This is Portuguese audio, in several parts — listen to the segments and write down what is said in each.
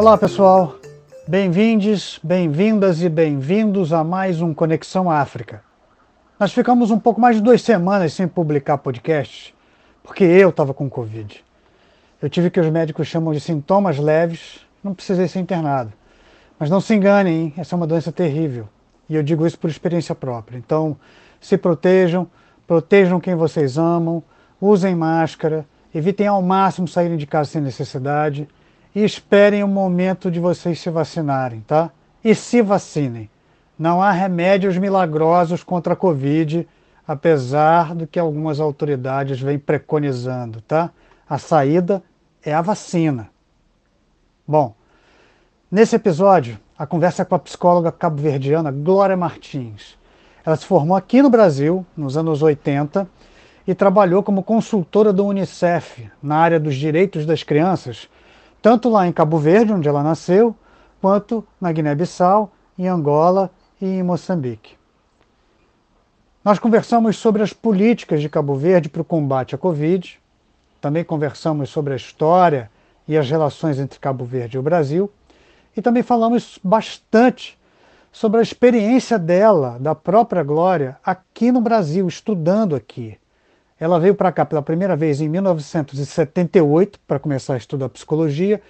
Olá pessoal, bem-vindos, bem-vindas e bem-vindos a mais um Conexão África. Nós ficamos um pouco mais de duas semanas sem publicar podcast, porque eu estava com Covid. Eu tive o que os médicos chamam de sintomas leves, não precisei ser internado. Mas não se enganem, hein? essa é uma doença terrível. E eu digo isso por experiência própria. Então, se protejam, protejam quem vocês amam, usem máscara, evitem ao máximo saírem de casa sem necessidade e esperem o momento de vocês se vacinarem, tá? E se vacinem. Não há remédios milagrosos contra a Covid, apesar do que algumas autoridades vêm preconizando, tá? A saída é a vacina. Bom, nesse episódio, a conversa é com a psicóloga cabo-verdiana Glória Martins. Ela se formou aqui no Brasil, nos anos 80, e trabalhou como consultora do Unicef na área dos direitos das crianças tanto lá em Cabo Verde, onde ela nasceu, quanto na Guiné-Bissau, em Angola e em Moçambique. Nós conversamos sobre as políticas de Cabo Verde para o combate à Covid, também conversamos sobre a história e as relações entre Cabo Verde e o Brasil, e também falamos bastante sobre a experiência dela, da própria Glória, aqui no Brasil, estudando aqui. Ela veio para cá pela primeira vez em 1978 para começar a estudar psicologia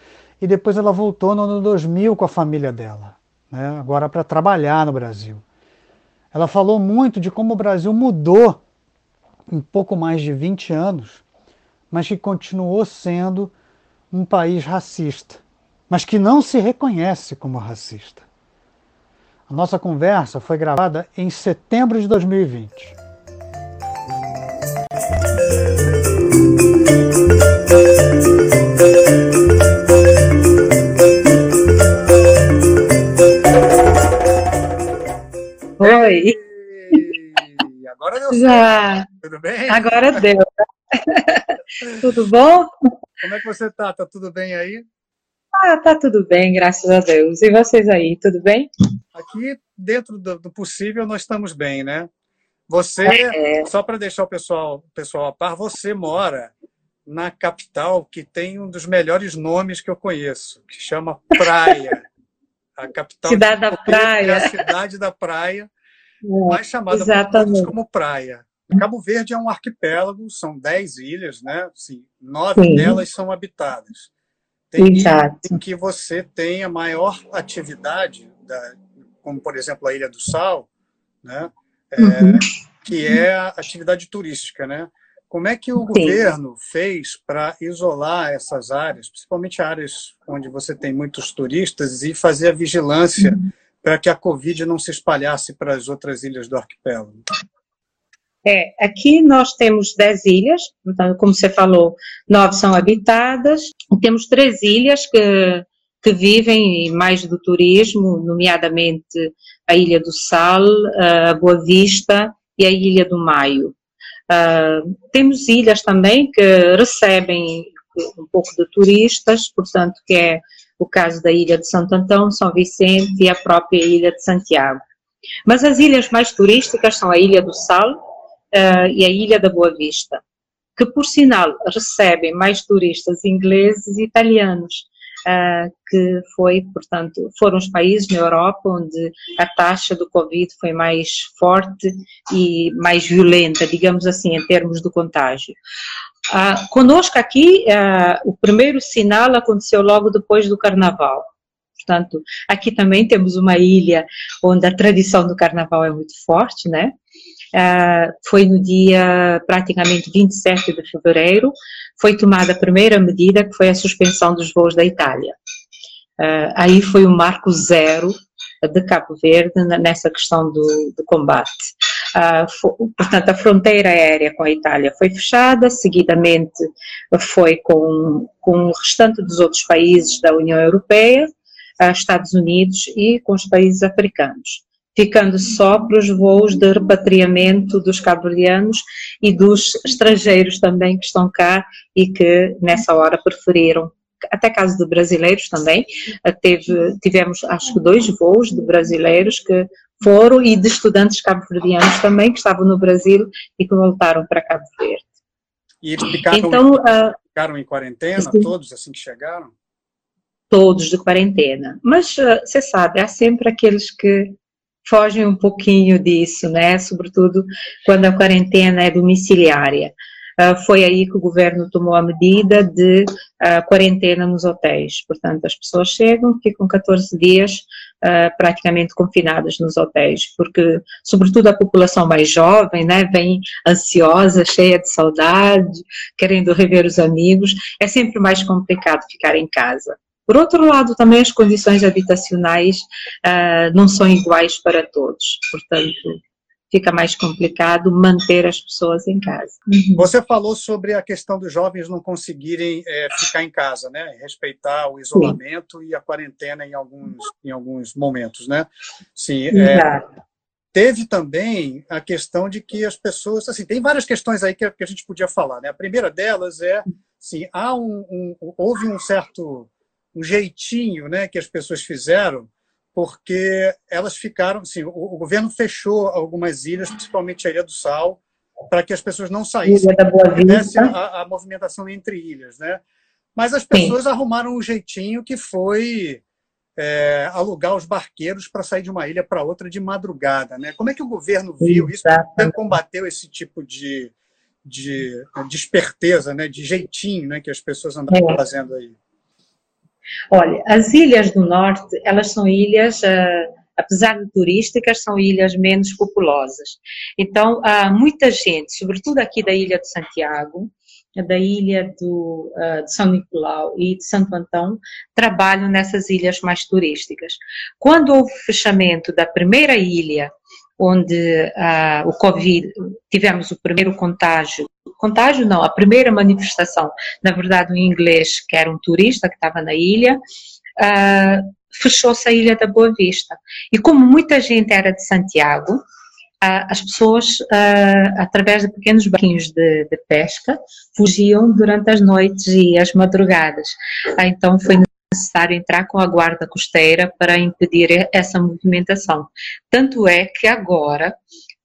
e depois ela voltou no ano 2000 com a família dela, né? agora para trabalhar no Brasil. Ela falou muito de como o Brasil mudou em pouco mais de 20 anos, mas que continuou sendo um país racista, mas que não se reconhece como racista. A nossa conversa foi gravada em setembro de 2020. Oi. Agora deu Já. Tudo bem? Agora deu. tudo bom? Como é que você tá? Tá tudo bem aí? Ah, tá tudo bem, graças a Deus. E vocês aí, tudo bem? Aqui, dentro do possível, nós estamos bem, né? Você, é. só para deixar o pessoal, pessoal a par, você mora na capital que tem um dos melhores nomes que eu conheço, que chama Praia. A capital cidade da Praia. É a cidade da Praia, é, mais chamada como Praia. Cabo Verde é um arquipélago, são dez ilhas, né? Assim, nove Sim. delas são habitadas. Tem Exato. em que você tem a maior atividade, da, como por exemplo a Ilha do Sal, né? É, uhum. que é a atividade turística, né? Como é que o Sim. governo fez para isolar essas áreas, principalmente áreas onde você tem muitos turistas, e fazer a vigilância uhum. para que a Covid não se espalhasse para as outras ilhas do arquipélago? É, aqui nós temos dez ilhas, então, como você falou, nove são habitadas, temos três ilhas que, que vivem mais do turismo, nomeadamente a Ilha do Sal, a Boa Vista e a Ilha do Maio. Uh, temos ilhas também que recebem um pouco de turistas, portanto, que é o caso da Ilha de Santo Antão, São Vicente e a própria Ilha de Santiago. Mas as ilhas mais turísticas são a Ilha do Sal uh, e a Ilha da Boa Vista, que, por sinal, recebem mais turistas ingleses e italianos que foi, portanto, foram os países na Europa onde a taxa do Covid foi mais forte e mais violenta, digamos assim, em termos do contágio. Uh, conosco aqui, uh, o primeiro sinal aconteceu logo depois do Carnaval. Portanto, aqui também temos uma ilha onde a tradição do Carnaval é muito forte, né? Uh, foi no dia praticamente 27 de fevereiro, foi tomada a primeira medida, que foi a suspensão dos voos da Itália. Uh, aí foi o marco zero de Cabo Verde nessa questão do, do combate. Foi, portanto, a fronteira aérea com a Itália foi fechada, seguidamente foi com, com o restante dos outros países da União Europeia, Estados Unidos e com os países africanos ficando só para os voos de repatriamento dos cabo-verdianos e dos estrangeiros também que estão cá e que nessa hora preferiram até caso de brasileiros também, teve, tivemos acho que dois voos de brasileiros que foram e de estudantes cabo-verdianos também que estavam no Brasil e que voltaram para Cabo Verde. E eles ficaram, então, uh, ficaram em quarentena, todos assim que chegaram? todos de quarentena. Mas uh, você sabe, há sempre aqueles que fogem um pouquinho disso, né? Sobretudo quando a quarentena é domiciliária. Uh, foi aí que o governo tomou a medida de uh, quarentena nos hotéis. Portanto, as pessoas chegam, ficam 14 dias uh, praticamente confinadas nos hotéis, porque, sobretudo, a população mais jovem, né, vem ansiosa, cheia de saudade, querendo rever os amigos. É sempre mais complicado ficar em casa. Por outro lado, também as condições habitacionais uh, não são iguais para todos, portanto, fica mais complicado manter as pessoas em casa. Uhum. Você falou sobre a questão dos jovens não conseguirem é, ficar em casa, né? Respeitar o isolamento Sim. e a quarentena em alguns, em alguns momentos, né? Sim. É, teve também a questão de que as pessoas, assim, tem várias questões aí que, que a gente podia falar, né? A primeira delas é, sim, há um, um houve um certo um jeitinho né, que as pessoas fizeram, porque elas ficaram. Assim, o, o governo fechou algumas ilhas, principalmente a Ilha do Sal, para que as pessoas não saíssem e a, a movimentação entre ilhas. Né? Mas as pessoas Sim. arrumaram um jeitinho que foi é, alugar os barqueiros para sair de uma ilha para outra de madrugada. Né? Como é que o governo viu isso? Como combateu esse tipo de, de, de esperteza, né? de jeitinho né? que as pessoas andavam é. fazendo aí? Olha, as ilhas do norte, elas são ilhas, uh, apesar de turísticas, são ilhas menos populosas. Então, há muita gente, sobretudo aqui da ilha de Santiago, da ilha do, uh, de São Nicolau e de Santo Antão, trabalham nessas ilhas mais turísticas. Quando houve o fechamento da primeira ilha, onde uh, o Covid, tivemos o primeiro contágio, contágio não, a primeira manifestação, na verdade um inglês que era um turista que estava na ilha, uh, fechou-se a Ilha da Boa Vista. E como muita gente era de Santiago, uh, as pessoas, através de pequenos barquinhos de, de, pesca, fugiam durante as noites e as madrugadas. então foi necessário entrar com a guarda costeira para impedir essa movimentação. Tanto é que agora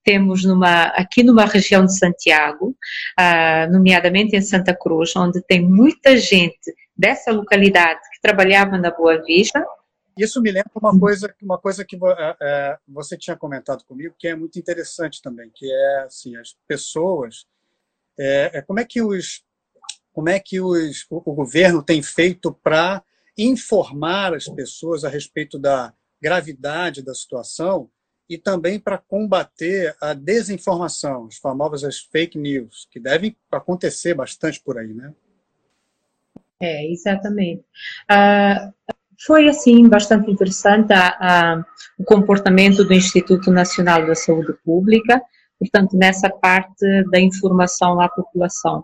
temos numa, aqui numa região de Santiago, uh, nomeadamente em Santa Cruz, onde tem muita gente dessa localidade que trabalhava na Boa Vista. Isso me lembra uma coisa, uma coisa que uh, você tinha comentado comigo, que é muito interessante também, que é assim, as pessoas, é, é como é que os, como é que os, o, o governo tem feito para informar as pessoas a respeito da gravidade da situação e também para combater a desinformação, as famosas fake news, que devem acontecer bastante por aí, né? É, exatamente. Uh, foi, assim, bastante interessante a, a, o comportamento do Instituto Nacional da Saúde Pública, portanto, nessa parte da informação à população.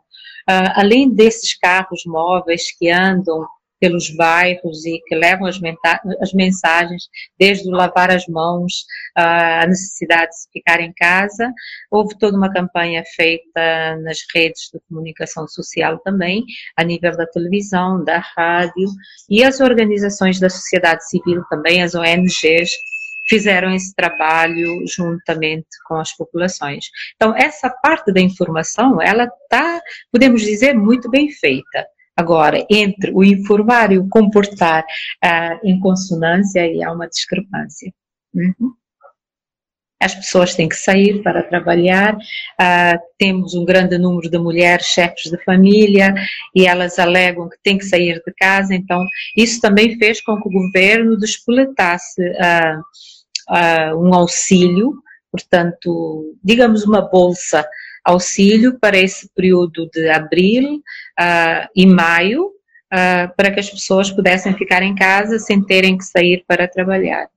Uh, além desses carros móveis que andam pelos bairros e que levam as, as mensagens, desde o lavar as mãos, a necessidade de se ficar em casa. Houve toda uma campanha feita nas redes de comunicação social também, a nível da televisão, da rádio, e as organizações da sociedade civil também, as ONGs, fizeram esse trabalho juntamente com as populações. Então, essa parte da informação, ela está, podemos dizer, muito bem feita. Agora, entre o informar e o comportar uh, em consonância, aí há uma discrepância. Uhum. As pessoas têm que sair para trabalhar, uh, temos um grande número de mulheres chefes de família e elas alegam que têm que sair de casa, então isso também fez com que o governo despoletasse uh, um auxílio, portanto, digamos uma bolsa auxílio para esse período de abril uh, e maio, uh, para que as pessoas pudessem ficar em casa sem terem que sair para trabalhar.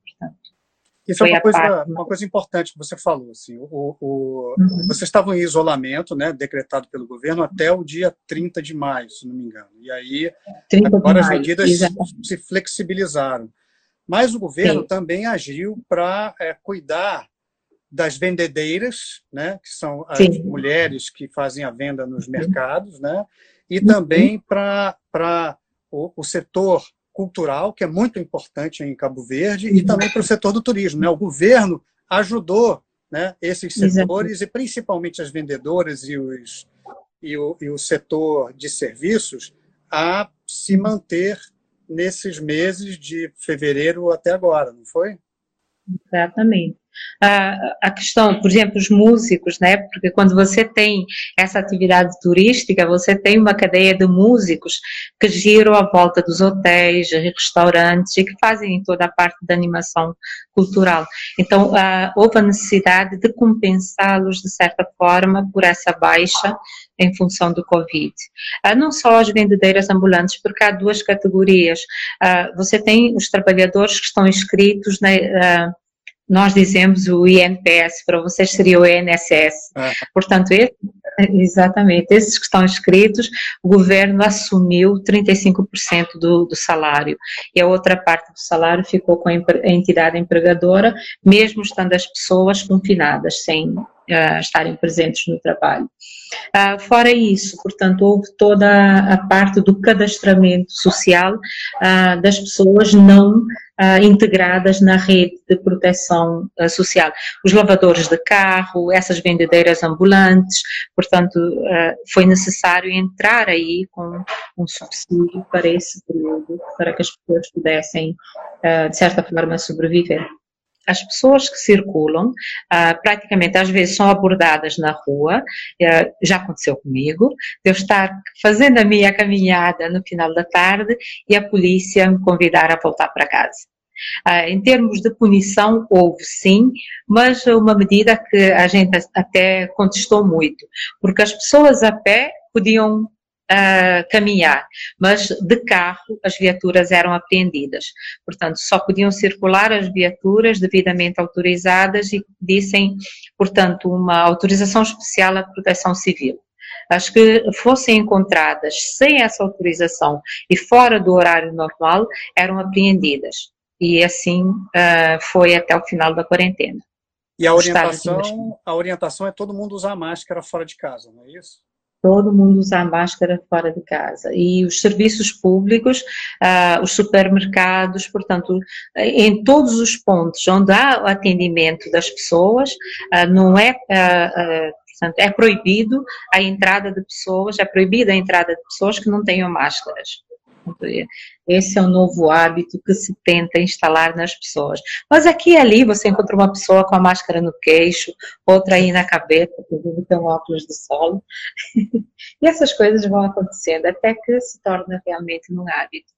Isso é uma coisa, uma coisa importante que você falou. Assim, o, o uhum. Vocês estavam em isolamento, né, decretado pelo governo, até o dia 30 de maio, se não me engano. E aí, agora as medidas exatamente. se flexibilizaram. Mas o governo Sim. também agiu para é, cuidar das vendedeiras, né, que são as Sim. mulheres que fazem a venda nos mercados, né, e uhum. também para o, o, setor cultural, que é muito importante em Cabo Verde, e também para o setor do turismo. Né? O governo ajudou né, esses setores, e principalmente as vendedoras e, os, e, o, e o setor de serviços, a se manter nesses meses de fevereiro até agora, não foi? Exatamente a, a questão, por exemplo, os músicos, né? Porque quando você tem essa atividade turística, você tem uma cadeia de músicos que giram à volta dos hotéis, restaurantes e que fazem toda a parte da animação cultural. Então, uh, houve a necessidade de compensá-los de certa forma por essa baixa em função do Covid. Uh, não só as vendedeiras ambulantes, porque há duas categorias. Uh, você tem os trabalhadores que estão inscritos na nós dizemos o INPS, para vocês seria o INSS. Ah. Portanto, esse, exatamente, esses que estão inscritos, o governo assumiu 35% do, do salário e a outra parte do salário ficou com a entidade empregadora, mesmo estando as pessoas confinadas, sem estarem presentes no trabalho. Uh, fora isso, portanto, houve toda a parte do cadastramento social uh, das pessoas não uh, integradas na rede de proteção social. Os lavadores de carro, essas vendedeiras ambulantes, portanto, foi necessário entrar aí com um subsídio para esse período, para que as pessoas pudessem, de certa forma, sobreviver as pessoas que circulam, uh, praticamente às vezes são abordadas na rua, uh, já aconteceu comigo, de eu estar fazendo a minha caminhada no final da tarde e a polícia me convidar a voltar para casa. Uh, em termos de punição, houve sim, mas uma medida que a gente até contestou muito, porque as pessoas a pé podiam uh, caminhar, mas de carro as viaturas eram apreendidas. Portanto, só podiam circular as viaturas devidamente autorizadas e dissem, portanto, uma autorização especial à proteção civil. As que fossem encontradas sem essa autorização e fora do horário normal eram apreendidas. E assim uh, foi até o final da quarentena. E a orientação, a orientação é todo mundo usar máscara fora de casa, não é isso? Todo mundo usar máscara fora de casa. E os serviços públicos, uh, os supermercados, portanto, em todos os pontos onde há o atendimento das pessoas, uh, não é. Uh, portanto, é proibido a entrada de pessoas, é proibida a entrada de pessoas que não tenham máscaras. Esse é o novo hábito que se tenta instalar nas pessoas. Mas aqui e ali você encontra uma pessoa com a máscara no queixo, outra aí na cabeça, que tem um óculos de sol. e essas coisas vão acontecendo até que se torna realmente um hábito.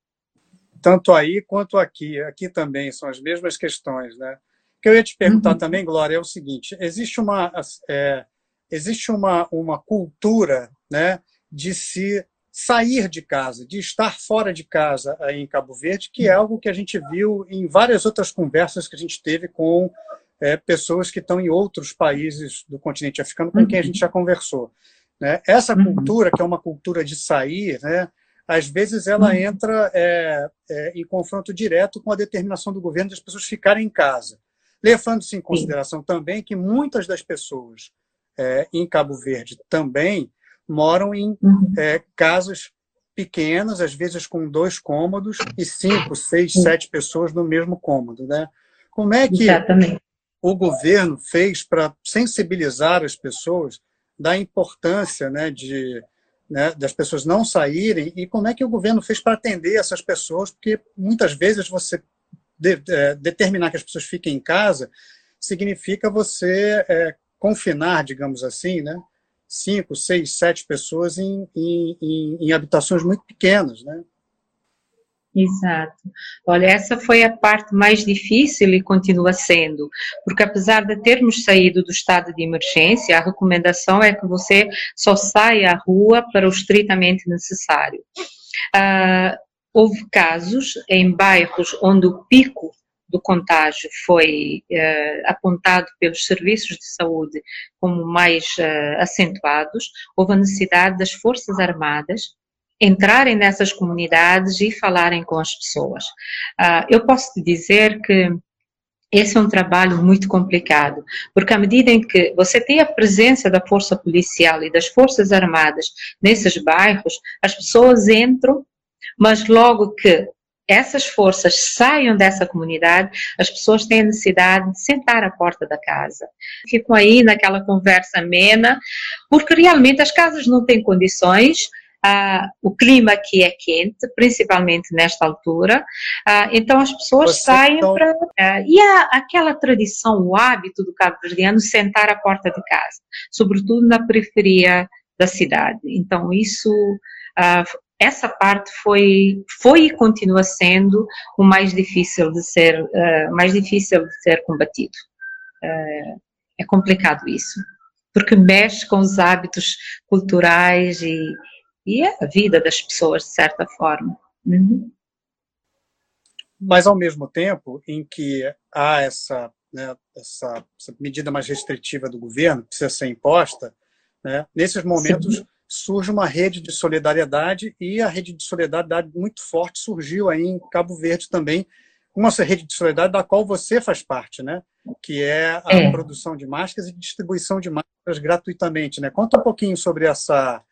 Tanto aí quanto aqui. Aqui também são as mesmas questões, né? O que eu ia te perguntar uhum. também, Glória, é o seguinte: existe uma, é, existe uma, uma cultura né, de se sair de casa, de estar fora de casa em Cabo Verde, que é algo que a gente viu em várias outras conversas que a gente teve com é, pessoas que estão em outros países do continente africano com quem a gente já conversou. Né? Essa uhum. cultura, que é uma cultura de sair, né, às vezes ela uhum. entra é, é, em confronto direto com a determinação do governo das pessoas ficarem em casa. Levando-se em consideração também que muitas das pessoas é, em Cabo Verde também moram em uhum. é, casas pequenas, às vezes com dois cômodos e cinco, seis, sete pessoas no mesmo cômodo, né? Como é que Exatamente. o governo fez para sensibilizar as pessoas da importância, né, de né, das pessoas não saírem e como é que o governo fez para atender essas pessoas? Porque muitas vezes você de, é, determinar que as pessoas fiquem em casa significa você é, confinar, digamos assim, né? Cinco, seis, sete pessoas em, em, em, em habitações muito pequenas, né? Exato. Olha, essa foi a parte mais difícil e continua sendo, porque apesar de termos saído do estado de emergência, a recomendação é que você só saia à rua para o estritamente necessário. Uh, houve casos em bairros onde o pico do contágio foi uh, apontado pelos serviços de saúde como mais uh, acentuados, houve a necessidade das Forças Armadas entrarem nessas comunidades e falarem com as pessoas. Uh, eu posso te dizer que esse é um trabalho muito complicado, porque à medida em que você tem a presença da força policial e das forças armadas nesses bairros, as pessoas entram, mas logo que essas forças saiam dessa comunidade, as pessoas têm a necessidade de sentar à porta da casa. Ficam aí naquela conversa amena, porque realmente as casas não têm condições, uh, o clima aqui é quente, principalmente nesta altura, uh, então as pessoas Você saem então... para. Uh, e há aquela tradição, o hábito do cabo-verdiano sentar à porta de casa, sobretudo na periferia da cidade. Então, isso. Essa parte foi, foi e continua sendo o mais difícil de ser, mais difícil de ser combatido. é complicado isso porque mexe com os hábitos culturais e, e é a vida das pessoas, de certa forma. Uhum. Mas, ao mesmo tempo em que há essa, né, essa, essa, medida mais restritiva do governo, que precisa ser imposta, né, nesses momentos Sim. Surge uma rede de solidariedade e a rede de solidariedade muito forte surgiu aí em Cabo Verde também, uma rede de solidariedade da qual você faz parte, né? que é a é. produção de máscaras e distribuição de máscaras gratuitamente. Né? Conta um pouquinho sobre essa,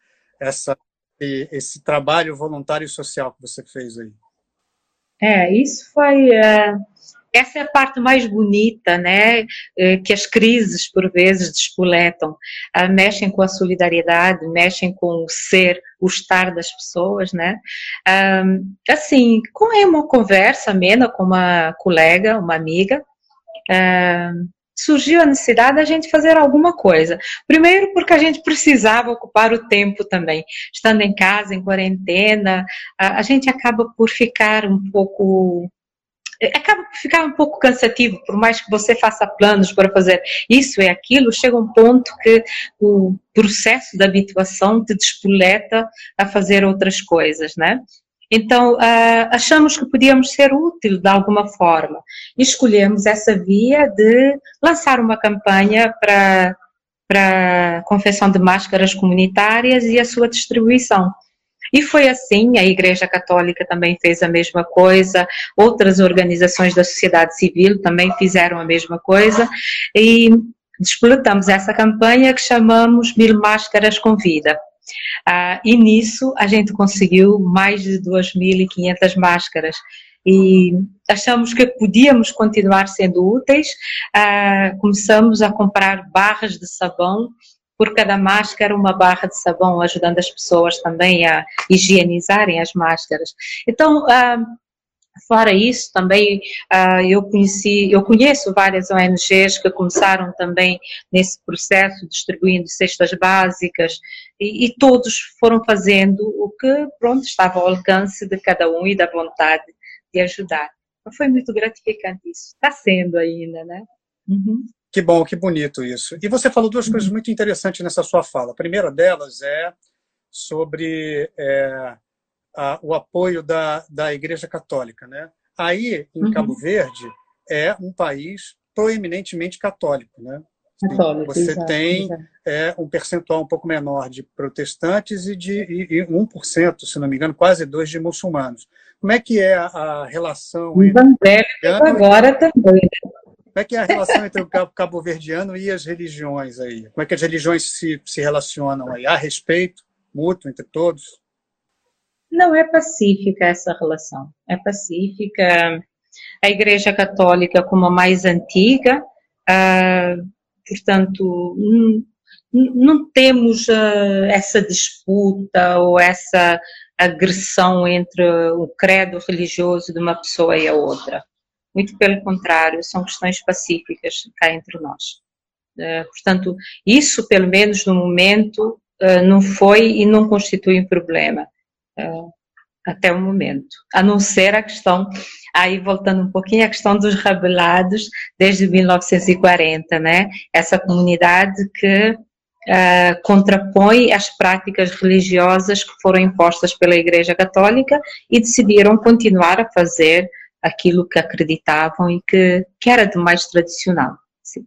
essa, esse trabalho voluntário e social que você fez aí. É, isso foi. É, essa é a parte mais bonita, né? É, que as crises, por vezes, despoletam. Ah, mexem com a solidariedade, mexem com o ser, o estar das pessoas, né? assim, com uma conversa amena com uma colega, uma amiga, surgiu a necessidade da gente fazer alguma coisa. Primeiro, porque a gente precisava ocupar o tempo também. Estando em casa, em quarentena, a gente acaba por ficar um pouco acaba por ficar um pouco cansativo, por mais que você faça planos para fazer isso e aquilo, chega um ponto que o processo de habituação te despoleta a fazer outras coisas, né? Então, uh, achamos que podíamos ser útil de alguma forma. Escolhemos essa via de lançar uma campanha para, para a confecção de máscaras comunitárias e a sua distribuição. E foi assim, a Igreja Católica também fez a mesma coisa, outras organizações da sociedade civil também fizeram a mesma coisa, e despletamos essa campanha que chamamos Mil Máscaras com Vida. Ah, e nisso a gente conseguiu mais de 2.500 máscaras e achamos que podíamos continuar sendo úteis. Ah, começamos a comprar barras de sabão por cada máscara uma barra de sabão, ajudando as pessoas também a higienizarem as máscaras. Então, ah, Fora isso, também uh, eu conheci, eu conheço várias ONGs que começaram também nesse processo, distribuindo cestas básicas, e, e, todos foram fazendo o que, pronto, estava ao alcance de cada um e da vontade de ajudar. Foi muito gratificante isso. Está sendo ainda, né? Uhum. Que bom, que bonito isso. E você falou duas uhum. coisas muito interessantes nessa sua fala. A primeira delas é sobre é, a, o apoio da, da Igreja Católica. Né? Aí, em uhum. Cabo Verde, é um país proeminentemente católico. Né? Católico, Você exato, tem exato. É, um percentual um pouco menor de protestantes e de e, e 1%, se não me engano, quase 2% de muçulmanos. Como é que é a, relação entre... agora também. Né? Como é que é a relação entre o cabo-verdiano e as religiões aí? Como é que as religiões se, se relacionam aí? Há respeito mútuo entre todos? Não é pacífica essa relação. É pacífica. A Igreja Católica, como a mais antiga, ah, portanto, não temos ah, essa disputa ou essa agressão entre o credo religioso de uma pessoa e a outra. Muito pelo contrário, são questões pacíficas cá entre nós. Ah, portanto, isso, pelo menos no momento, não foi e não constitui um problema. Uh, até o momento, a não ser a questão, aí voltando um pouquinho, a questão dos rebelados desde 1940, né? Essa comunidade que contrapõe as práticas religiosas que foram impostas pela Igreja Católica e decidiram continuar a fazer aquilo que acreditavam e que, que era de mais tradicional. Sim.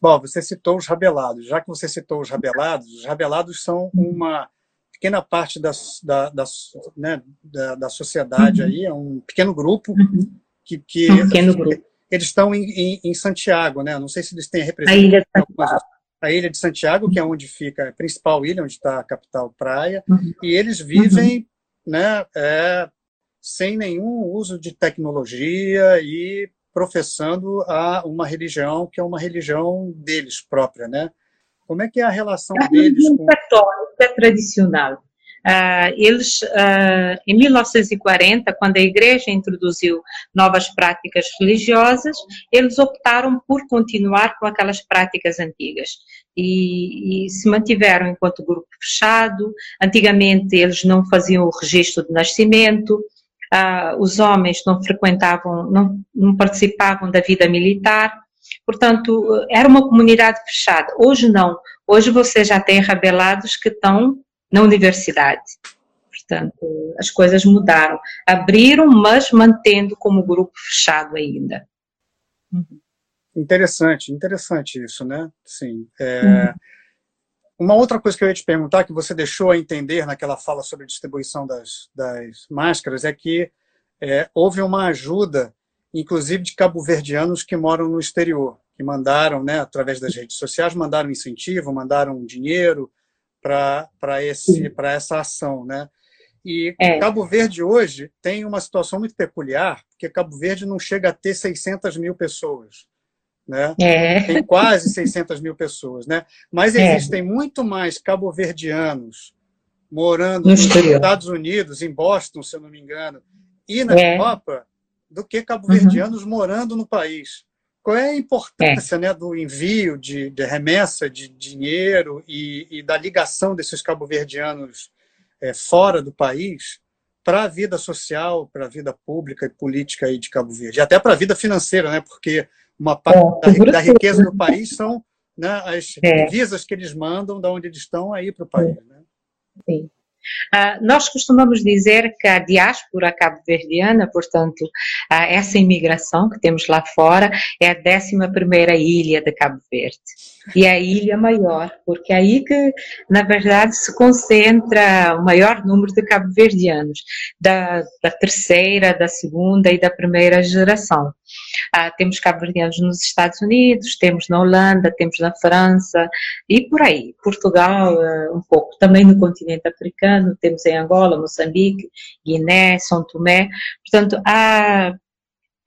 Bom, você citou os rebelados. Já que você citou os rebelados, os rebelados são uma pequena parte da, da, da, né, da, da sociedade uhum. aí, é um pequeno grupo uhum. que, que um pequeno grupo. eles estão em, em, em, Santiago, né? Não sei se eles têm representação. A ilha de Santiago. A ilha de Santiago, que é onde fica a principal ilha, onde está a capital praia, uhum. e eles vivem, uhum. né, é, sem nenhum uso de tecnologia e professando a uma religião que é uma religião deles própria, né? Como é que é a relação a deles com... católica tradicional. Uh, eles, uh, em 1940, quando a Igreja introduziu novas práticas religiosas, eles optaram por continuar com aquelas práticas antigas e, e se mantiveram enquanto grupo fechado. Antigamente, eles não faziam o registro de nascimento, uh, os homens não frequentavam, não, não participavam da vida militar. Portanto, era uma comunidade fechada. Hoje não. Hoje você já tem rebelados que estão na universidade. Portanto, as coisas mudaram. Abriram, mas mantendo como grupo fechado ainda. Uhum. Interessante, interessante isso, né? Sim. É... Uhum. Uma outra coisa que eu ia te perguntar, que você deixou a entender naquela fala sobre a distribuição das, das máscaras, é que é, houve uma ajuda, inclusive de cabo-verdianos que moram no exterior, que mandaram, né, através das redes sociais, mandaram incentivo, mandaram dinheiro, para essa ação, né? E é. Cabo Verde hoje tem uma situação muito peculiar, porque Cabo Verde não chega a ter 600 mil pessoas, né? É. Tem quase 600 mil pessoas, né? Mas é. existem é. muito mais cabo-verdianos morando no nos. Estados Unidos, em Boston, se eu não me engano, e na é. Europa, do que cabo-verdianos uhum. morando no país. Qual é a importância é. né, do envio de, de, remessa de dinheiro e, e da ligação desses cabo-verdianos é, fora do país para a vida social, para a vida pública e política aí de Cabo Verde, e até para a vida financeira, né? Porque uma parte é, da, da, riqueza do país são né, as é. divisas que eles mandam da onde eles estão aí para o país. Né? Sim. Uh, nós costumamos dizer que a diáspora cabo-verdiana, portanto, uh, essa imigração que temos lá fora, é a 11 ilha de Cabo Verde. E é a ilha maior, porque é aí que, na verdade, se concentra o maior número de cabo-verdianos, da, da terceira, da segunda e da primeira geração. Ah, temos cabo-verdianos nos Estados Unidos, temos na Holanda, temos na França e por aí. Portugal, uh, um pouco. Também no continente africano, temos em Angola, Moçambique, Guiné, São Tomé. Portanto, há,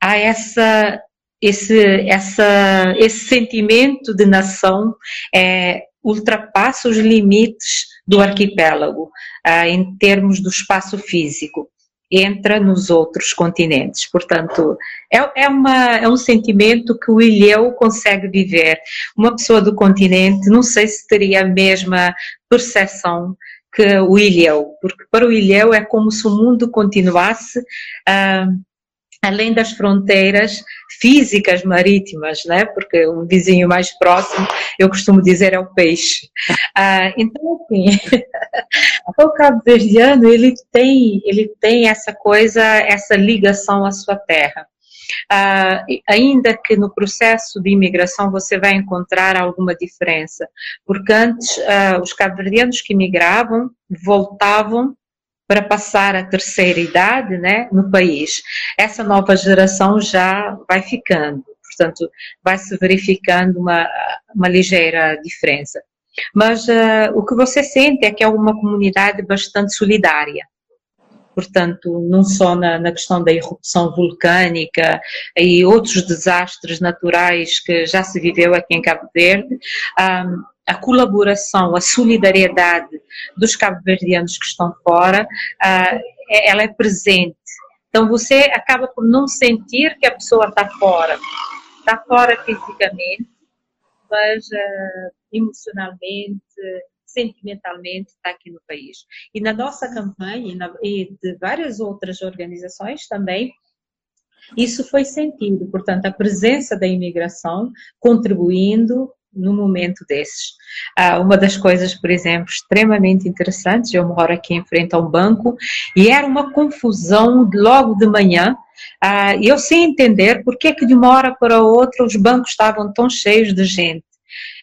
há essa, esse, essa, esse sentimento de nação é, ultrapassa os limites do arquipélago, ah, em termos do espaço físico entra nos outros continentes. Portanto, é, é, uma, é um sentimento que o ilhéu consegue viver. Uma pessoa do continente, não sei se teria a mesma percepção que o ilhéu, porque para o ilhéu é como se o mundo continuasse uh, além das fronteiras físicas marítimas, né? Porque um vizinho mais próximo, eu costumo dizer, é o peixe. Ah, então, assim, o cabo-verdiano, ele tem, ele tem essa coisa, essa ligação à sua terra. Ah, ainda que no processo de imigração você vai encontrar alguma diferença, porque antes ah, os cabo-verdianos que migravam voltavam para passar a terceira idade né, no país. Essa nova geração já vai ficando, portanto, vai se verificando uma, uma ligeira diferença. Mas uh, o que você sente é que é uma comunidade bastante solidária. Portanto, não só na, na questão da erupção vulcânica e outros desastres naturais que já se viveu aqui em Cabo Verde, um, a colaboração, a solidariedade dos cabo-verdianos que estão fora, uh, ela é presente. Então você acaba por não sentir que a pessoa está fora. Está fora fisicamente, mas uh, emocionalmente, sentimentalmente está aqui no país. E na nossa campanha e, na, e de várias outras organizações também, isso foi sentido. Portanto, a presença da imigração contribuindo no momento desses. Ah, uma das coisas, por exemplo, extremamente interessantes, eu moro aqui em frente a um banco e era uma confusão logo de manhã. Ah, eu sem entender por que, que de uma hora para outra os bancos estavam tão cheios de gente.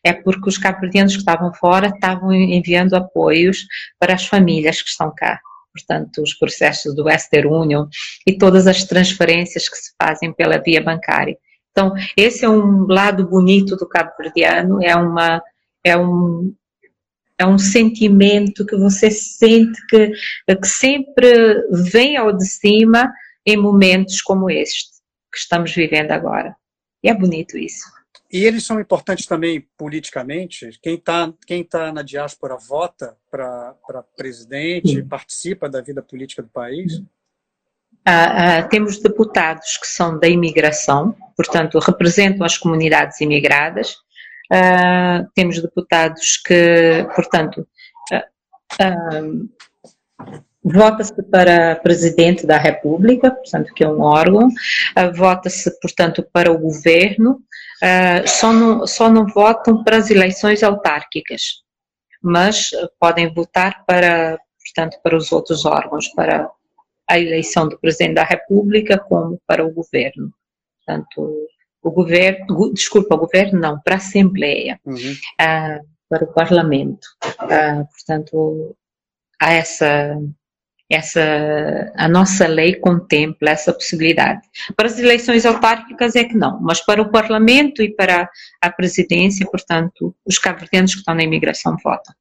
É porque os cabo que estavam fora estavam enviando apoios para as famílias que estão cá portanto, os processos do Western Union e todas as transferências que se fazem pela via bancária. Então, esse é um lado bonito do cabo-verdiano, é uma é um é um sentimento que você sente que, que sempre vem ao de cima em momentos como este que estamos vivendo agora. E é bonito isso. e eles são importantes também politicamente. Quem está quem tá na diáspora vota para presidente, Sim. participa da vida política do país? Ah, ah, temos deputados que são da imigração, portanto, representam as comunidades imigradas. Ah, temos deputados que, portanto, Vota-se para presidente da República, portanto, que é um órgão, uh, vota-se, portanto, para o governo, uh, só, não, só não votam para as eleições autárquicas, mas podem votar para, portanto, para os outros órgãos, para a eleição do presidente da República, como para o governo. Portanto, o governo, desculpa, o governo não, para a Assembleia, uhum. uh, para o Parlamento. portanto, há essa essa a nossa lei contempla essa possibilidade. Para as eleições autárquicas é que não, mas para o Parlamento e para a presidência, portanto, os cabo-verdianos que estão na imigração votam.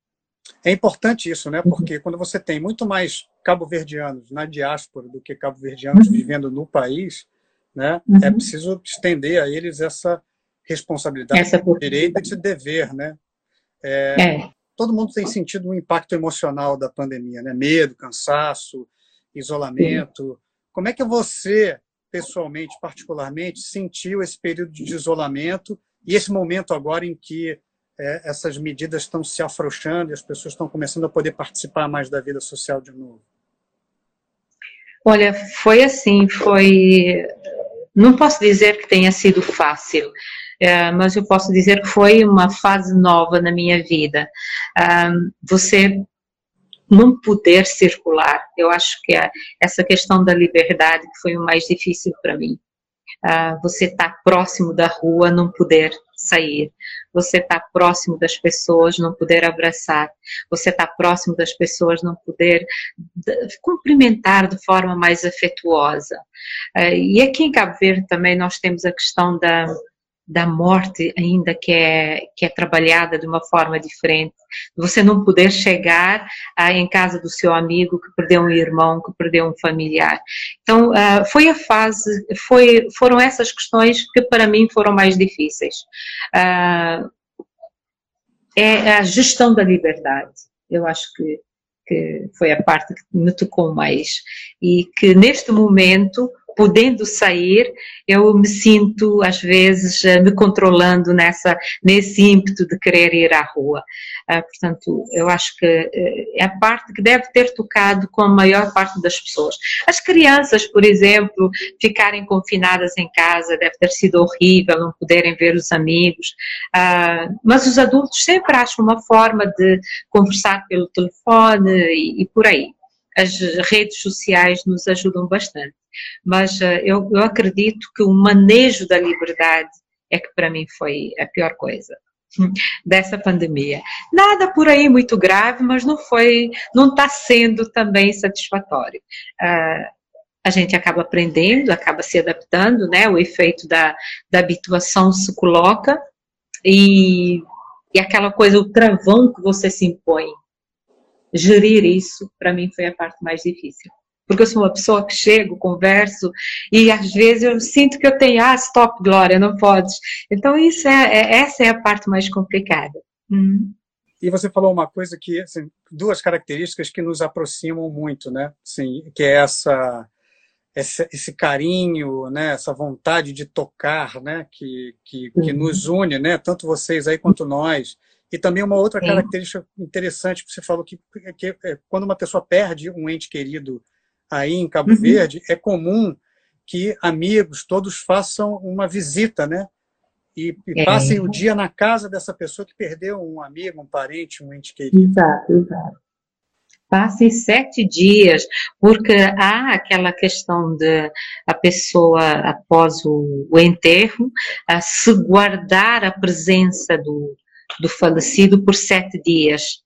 É importante isso, né? Porque quando você tem muito mais cabo-verdianos na diáspora do que cabo-verdianos uhum. vivendo no país, né? É uhum. É preciso estender a eles essa responsabilidade, essa direito e de dever, né? É, é todo mundo tem sentido um impacto emocional da pandemia, né? Medo, cansaço, isolamento. Como é que você, pessoalmente, particularmente, sentiu esse período de isolamento e esse momento agora em que é, essas medidas estão se afrouxando e as pessoas estão começando a poder participar mais da vida social de novo? Olha, foi assim, foi. Não posso dizer que tenha sido fácil, é, mas eu posso dizer que foi uma fase nova na minha vida. você não poder circular, eu acho que é essa questão da liberdade foi o mais difícil para mim. Uh, você está próximo da rua, não poder sair. Você está próximo das pessoas, não poder abraçar. Você está próximo das pessoas, não poder cumprimentar de forma mais afetuosa. Uh, e aqui em Cabo Verde também nós temos a questão da da morte ainda que é, que é trabalhada de uma forma diferente, você não poder chegar ah, em casa do seu amigo que perdeu um irmão, que perdeu um familiar. Então, ah, foi a fase, foi, foram essas questões que para mim foram mais difíceis. Ah, é a gestão da liberdade. Eu acho que, que foi a parte que me tocou mais. E que neste momento podendo sair, eu me sinto às vezes eh, me controlando nessa nesse ímpeto de querer ir à rua. Uh, portanto, eu acho que uh, é a parte que deve ter tocado com a maior parte das pessoas. As crianças, por exemplo, ficarem confinadas em casa deve ter sido horrível, não poderem ver os amigos. Uh, mas os adultos sempre acham uma forma de conversar pelo telefone e por aí as redes sociais nos ajudam bastante. Mas uh, eu, eu acredito que o manejo da liberdade é que para mim foi a pior coisa dessa pandemia. Nada por aí muito grave, mas não foi, não está sendo também satisfatório. Uh, a gente acaba aprendendo, acaba se adaptando, né? O efeito da, da habituação se coloca e, e aquela coisa, o travão que você se impõe gerir isso, para mim, foi a parte mais difícil. Porque eu sou uma pessoa que chego, converso, e às vezes eu sinto que eu tenho, ah, stop, Glória, não podes. Então, isso é, é essa é a parte mais complicada. Hum. E você falou uma coisa que, assim, duas características que nos aproximam muito, né? Sim, que é essa, esse, esse, carinho, né? Essa vontade de tocar, né? Que, que, que uhum. nos une, né? Tanto vocês aí quanto nós. E também uma outra Sim. característica interessante que você falou que, que é, quando uma pessoa perde um ente querido aí em Cabo uhum. Verde, é comum que amigos todos façam uma visita, né? E, e é. passem o dia na casa dessa pessoa que perdeu um amigo, um parente, um ente querido. Exato, exato. Passem sete dias, porque há aquela questão de a pessoa, após o, o enterro, a se guardar a presença do, do falecido por sete dias,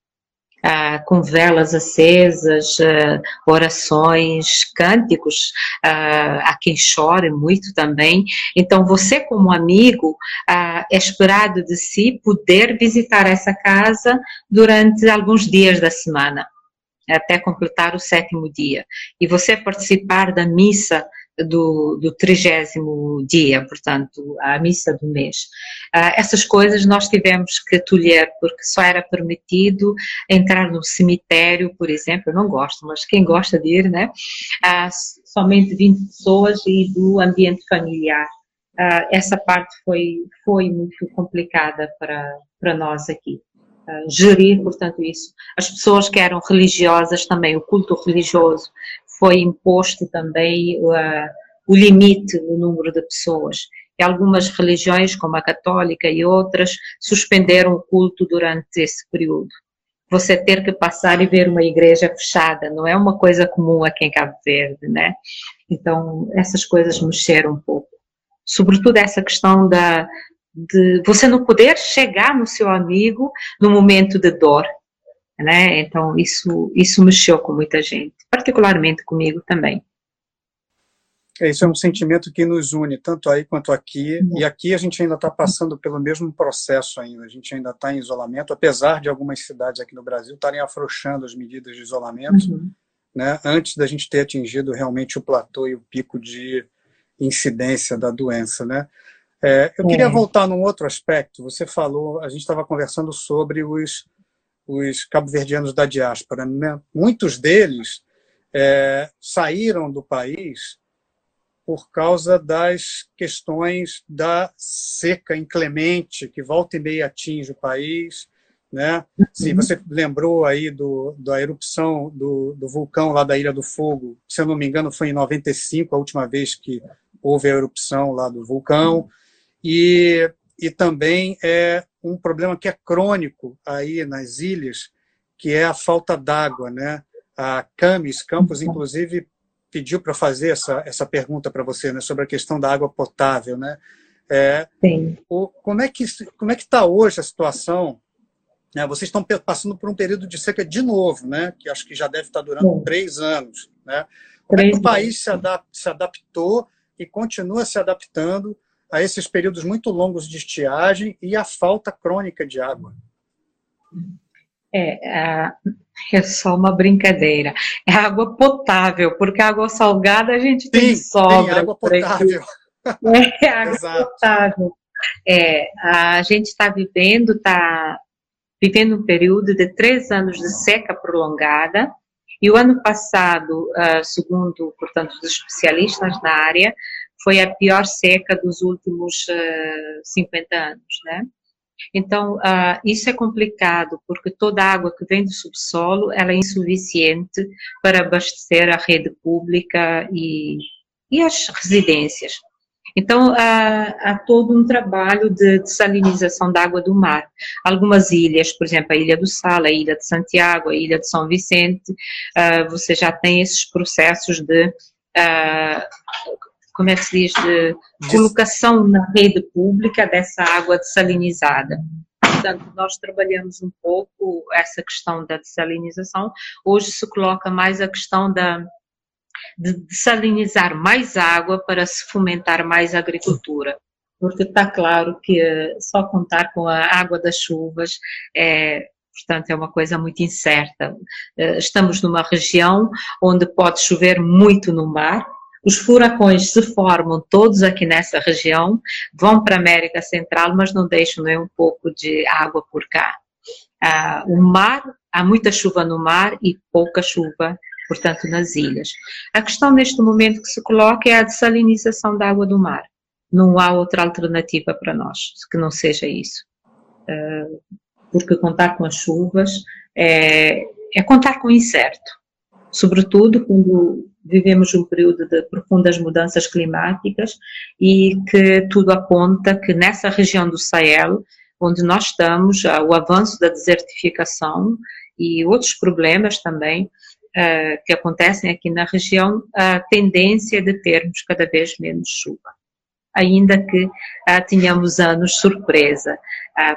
ah, com velas acesas, ah, orações, cânticos, ah, há quem chore muito também. Então, você, como amigo, ah, é esperado de si poder visitar essa casa durante alguns dias da semana, até completar o sétimo dia. E você participar da missa do, do trigésimo dia, portanto, a missa do mês. Uh, essas coisas nós tivemos que tolher, porque só era permitido entrar no cemitério, por exemplo, eu não gosto, mas quem gosta de ir, né? Uh, somente 20 pessoas e do ambiente familiar. Uh, essa parte foi, foi muito complicada para, para nós aqui. Uh, gerir, portanto, isso. As pessoas que eram religiosas também, o culto religioso foi imposto também uh, o limite no número de pessoas. E algumas religiões, como a católica e outras, suspenderam o culto durante esse período. Você ter que passar e ver uma igreja fechada não é uma coisa comum aqui em Cabo Verde, né? Então, essas coisas mexeram um pouco. Sobretudo essa questão da, de você não poder chegar no seu amigo no momento de dor, né? Então isso isso mexeu com muita gente, particularmente comigo também. É, isso é um sentimento que nos une, tanto aí quanto aqui. Uhum. E aqui a gente ainda está passando pelo mesmo processo ainda. A gente ainda está em isolamento, apesar de algumas cidades aqui no Brasil estarem afrouxando as medidas de isolamento, uhum. né, antes da gente ter atingido realmente o platô e o pico de incidência da doença. Né? É, eu queria é. voltar num outro aspecto. Você falou, a gente estava conversando sobre os os cabo-verdianos da diáspora. Né? Muitos deles é, saíram do país por causa das questões da seca inclemente que volta e meia atinge o país. Né? Se uhum. você lembrou aí do, da erupção do, do vulcão lá da Ilha do Fogo, se eu não me engano foi em 95 a última vez que houve a erupção lá do vulcão, e, e também é um problema que é crônico aí nas ilhas, que é a falta d'água, né? A Camis Campos, inclusive, pediu para fazer essa, essa pergunta para você, né, sobre a questão da água potável, né? É, Sim. O, como é que como é que está hoje a situação? Né? Vocês estão passando por um período de seca de novo, né? Que acho que já deve estar durando Sim. três anos, né? Como é que o país se, adap se adaptou e continua se adaptando a esses períodos muito longos de estiagem e a falta crônica de água. É, é só uma brincadeira. É água potável, porque água salgada a gente Sim, tem sobra. Tem água potável. É água Exato. potável. É, a gente está vivendo, está vivendo um período de três anos de seca prolongada, e o ano passado, ah, segundo, portanto, os especialistas na área, foi a pior seca dos últimos uh, 50 anos, né? Então, uh, isso é complicado, porque toda a água que vem do subsolo, ela é insuficiente para abastecer a rede pública e, e as residências. Então, há, há, todo um trabalho de desalinização da água do mar. Algumas ilhas, por exemplo, a Ilha do Sal, a Ilha de Santiago, a Ilha de São Vicente, uh, você já tem esses processos de uh, como é que se diz, de colocação na rede pública dessa água dessalinizada. Portanto, nós trabalhamos um pouco essa questão da dessalinização. Hoje se coloca mais a questão da, de dessalinizar mais água para se fomentar mais a agricultura. Porque está claro que só contar com a água das chuvas é, portanto é uma coisa muito incerta. Eh, estamos numa região onde pode chover muito no mar, os furacões se formam todos aqui nessa região, vão para a América Central, mas não deixam nem um pouco de água por cá. Ah, o mar, há muita chuva no mar e pouca chuva, portanto, nas ilhas. A questão neste momento que se coloca é a dessalinização da água do mar. Não há outra alternativa para nós que não seja isso. Ah, porque contar com as chuvas é, é contar com o incerto. Sobretudo quando vivemos um período de profundas mudanças climáticas e que tudo aponta que nessa região do Sahel, onde nós estamos, o avanço da desertificação e outros problemas também uh, que acontecem aqui na região, a tendência de termos cada vez menos chuva. Ainda que uh, tenhamos anos surpresa,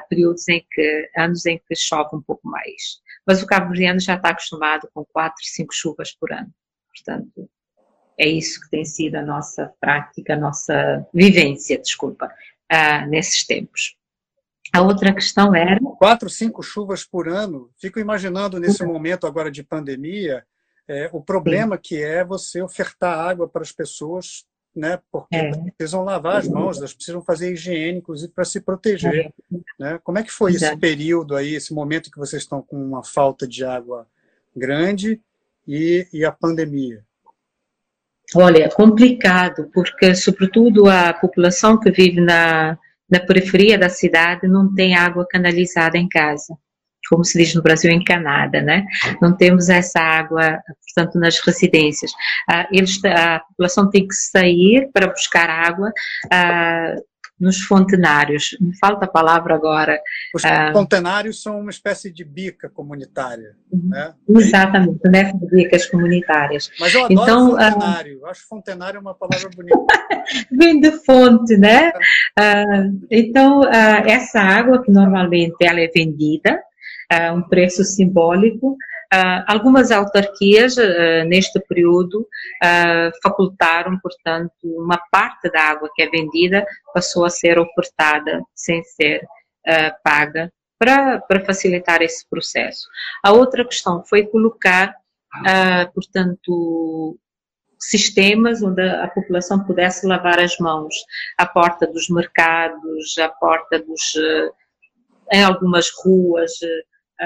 períodos em que, anos em que chove um pouco mais. Mas o cabo-verdiano já está acostumado com quatro, cinco chuvas por ano. Portanto, é isso que tem sido a nossa prática, a nossa vivência, desculpa, uh, nesses tempos. A outra questão era. Quatro, cinco chuvas por ano. Fico imaginando nesse momento agora de pandemia é, o problema Sim. que é você ofertar água para as pessoas né? Porque é. precisam lavar as mãos, elas precisam fazer higiene, inclusive para se proteger. É. Né? Como é que foi Exato. esse período aí, esse momento que vocês estão com uma falta de água grande e, e a pandemia? Olha, complicado, porque sobretudo a população que vive na, na periferia da cidade não tem água canalizada em casa como se diz no Brasil, encanada, né? Não temos essa água, portanto, nas residências. Ah, eles, a população tem que sair para buscar água ah, nos fontenários. Me falta a palavra agora. Os ah, fontenários são uma espécie de bica comunitária, uhum. né? Exatamente, né? Bicas comunitárias. Mas eu adoro então, fontenário. acho fontenário uma palavra bonita. Vem de fonte, né? então, essa água que normalmente ela é vendida, uh, um preço simbólico. Uh, algumas autarquias, uh, neste período, facultaram, portanto, uma parte da água que é vendida passou a ser ofertada sem ser paga para, para facilitar esse processo. A outra questão foi colocar, portanto, sistemas onde a população pudesse lavar as mãos à porta dos mercados, à porta dos em algumas ruas,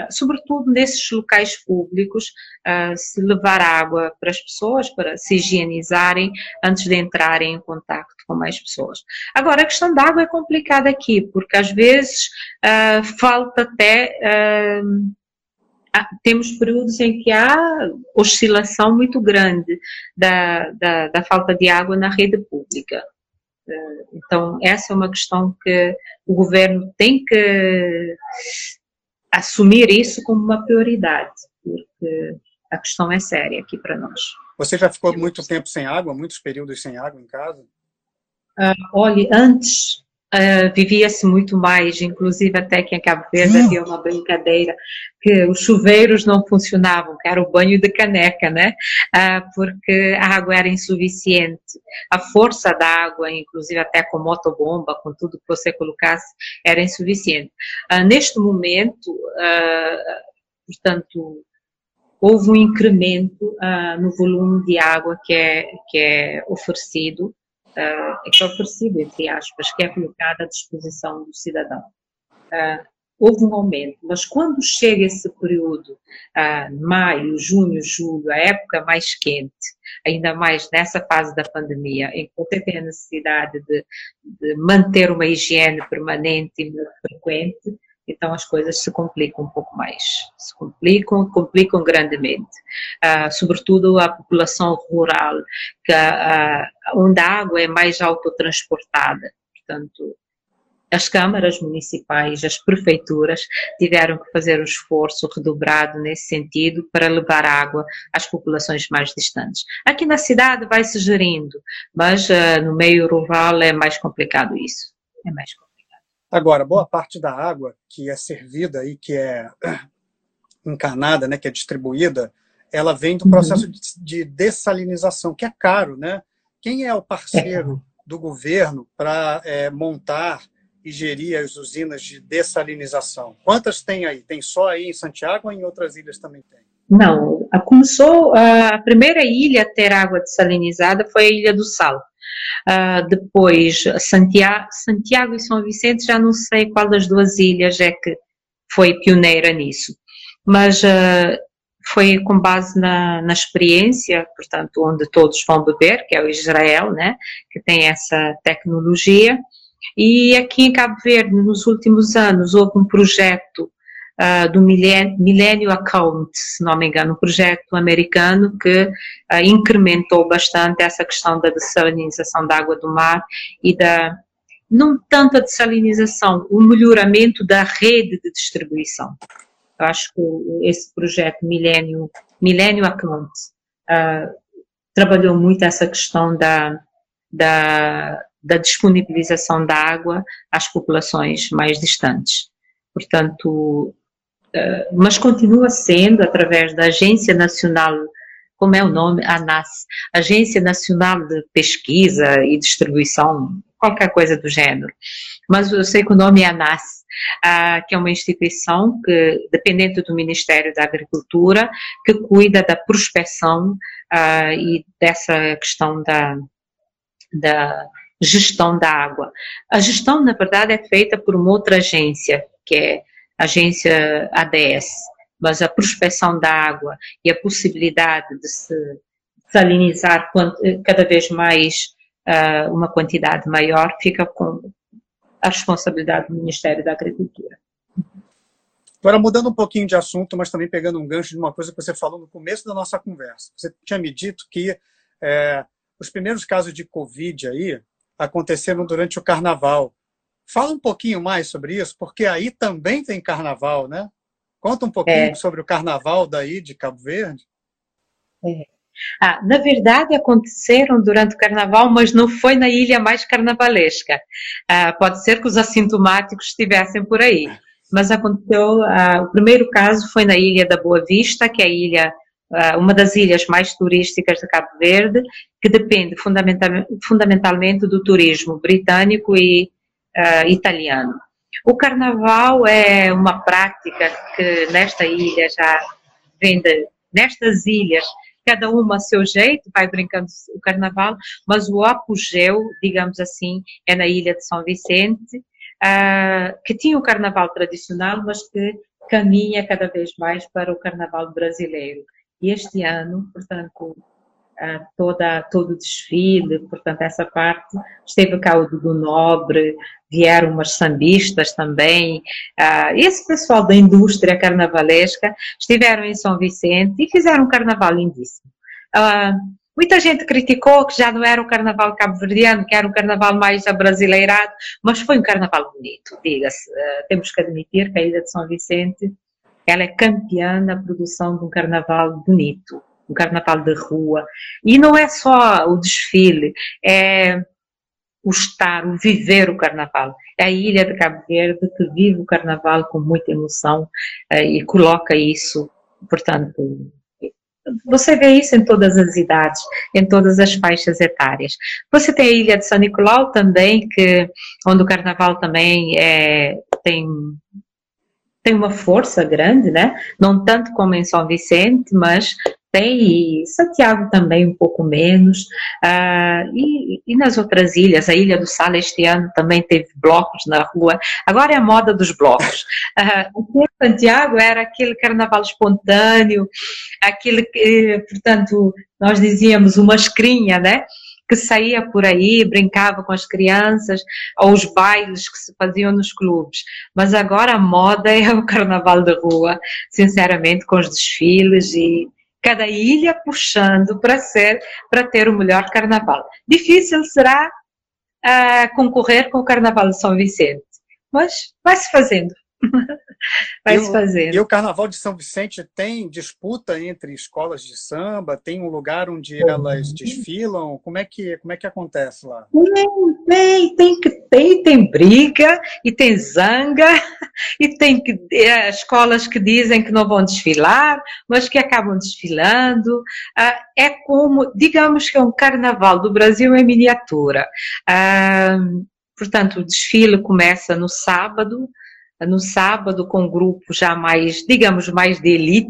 sobretudo nesses locais públicos, uh, se levar água para as pessoas, para se higienizarem antes de entrarem em contato com mais pessoas. Agora, a questão da água é complicada aqui, porque às vezes uh, falta até. temos períodos em que há oscilação muito grande da, da, da falta de água na rede pública. Então, essa é uma questão que o governo tem que assumir isso como uma prioridade, porque a questão é séria aqui para nós. Você já ficou muito tempo sem água, muitos períodos sem água em casa? Uh, olhe, antes uh, vivia-se muito mais, inclusive até que em Cabo Verde havia uma brincadeira que os chuveiros não funcionavam, que era o banho de caneca, né? Uh, porque a água era insuficiente. A força da água, inclusive até com motobomba, com tudo que você colocasse, era insuficiente. Uh, neste momento, portanto, houve um incremento no volume de água que é, que é oferecido uh, que é oferecido, entre aspas, que é colocado à disposição do cidadão. Uh, houve um aumento, mas quando chega esse período, uh, maio, junho, julho, a época mais quente, ainda mais nessa fase da pandemia, em você tem a necessidade de, de manter uma higiene permanente e frequente, então as coisas se complicam um pouco mais, se complicam, complicam grandemente, uh, sobretudo a população rural, que, uh, onde a água é mais autotransportada, portanto, as câmaras municipais, as prefeituras tiveram que fazer um esforço redobrado nesse sentido para levar água às populações mais distantes. Aqui na cidade vai se gerindo, mas uh, no meio rural é mais complicado isso, é mais complicado. Agora, boa parte da água que é servida e que é encanada, né, que é distribuída, ela vem do uhum. processo uhum. de dessalinização, que é caro, né? Quem é o parceiro é. do governo para é, montar e gerir as usinas de dessalinização? Quantas tem aí? Tem só aí em Santiago ou em outras ilhas também tem? Não, começou a primeira ilha a ter água desalinizada foi a Ilha do Sal. Uh, depois, Santiago, Santiago e São Vicente, já não sei qual das duas ilhas é que foi pioneira nisso, mas uh, foi com base na, na, experiência, portanto, onde todos vão beber, que é o Israel, né, que tem essa tecnologia. E aqui em Cabo Verde, nos últimos anos, houve um projeto uh, do Millennium Account, se não me engano, um projeto americano que uh, incrementou bastante essa questão da dessalinização da água do mar e da, não tanto a dessalinização, o melhoramento da rede de distribuição. Eu acho que esse projeto Millennium, Millennium Account uh, trabalhou muito essa questão da, da, da disponibilização da água às populações mais distantes. Portanto, mas continua sendo através da Agência Nacional, como é o nome? ANAS, Agência Nacional de Pesquisa e Distribuição, qualquer coisa do gênero. Mas eu sei que o nome é ANAS, uh, que é uma instituição que, dependente do Ministério da Agricultura, que cuida da prospecção uh, e dessa questão da, da gestão da água. A gestão, na verdade, é feita por uma outra agência, que é agência ADS, mas a prospecção da água e a possibilidade de se salinizar cada vez mais uh, uma quantidade maior fica com a responsabilidade do Ministério da Agricultura. Agora, mudando um pouquinho de assunto, mas também pegando um gancho de uma coisa que você falou no começo da nossa conversa. Você tinha me dito que é, os primeiros casos de Covid aí aconteceram durante o carnaval. Fala um pouquinho mais sobre isso, porque aí também tem carnaval, né? Conta um pouquinho é. sobre o carnaval daí de Cabo Verde. É. Ah, na verdade, aconteceram durante o carnaval, mas não foi na ilha mais carnavalesca. Ah, pode ser que os assintomáticos estivessem por aí. Mas aconteceu, ah, o primeiro caso foi na ilha da Boa Vista, que é a ilha, ah, uma das ilhas mais turísticas de Cabo Verde, que depende fundamentalmente, fundamentalmente do turismo britânico e ah, italiano. O carnaval é uma prática que nesta ilha já vem de, nestas ilhas cada uma a seu jeito, vai brincando o carnaval, mas o apogeu, digamos assim, é na ilha de São Vicente, uh, que tinha o carnaval tradicional, mas que caminha cada vez mais para o carnaval brasileiro. E este ano, portanto, toda, todo o desfile, portanto, essa parte, esteve cá o do Nobre, vieram umas sambistas também, uh, esse pessoal da indústria carnavalesca estiveram em São Vicente e fizeram um carnaval lindíssimo. Uh, muita gente criticou que já não era o carnaval cabo-verdiano, que era um carnaval mais abrasileirado, mas foi um carnaval bonito, diga-se. Uh, temos que admitir que a Ilha de São Vicente, ela é campeã na produção de um carnaval bonito, um carnaval de rua. E não é só o desfile, é o estar, o viver o carnaval. É a ilha de Cabo Verde que vive o carnaval com muita emoção eh, e coloca isso, portanto, você vê isso em todas as idades, em todas as faixas etárias. Você tem a Ilha de São Nicolau também, que, onde o carnaval também é, tem, tem uma força grande, né? Não tanto como em São Vicente, mas tem, e Santiago também um pouco menos, uh, e, e, nas outras ilhas, a Ilha do Sal este ano também teve blocos na rua, agora é a moda dos blocos. Uh, Santiago era aquele carnaval espontâneo, aquele que, portanto, nós dizíamos uma escrinha, né? que saía por aí, brincava com as crianças, ou os bailes que se faziam nos clubes. Mas agora a moda é o carnaval de rua, sinceramente, com os desfiles e, cada ilha puxando para ser, para ter o melhor carnaval. Difícil será uh, concorrer com o Carnaval de São Vicente, mas vai se fazendo. Vai se fazer. E o Carnaval de São Vicente tem disputa entre escolas de samba? Tem um lugar onde elas desfilam? Como é que, como é que acontece lá? Tem, tem, que tem, tem briga e tem zanga e tem que, é, escolas que dizem que não vão desfilar, mas que acabam desfilando. Ah, é como, digamos que é um carnaval do Brasil em miniatura. Ah, portanto, o desfile começa no sábado, no sábado com um grupo já mais, digamos, mais de elite,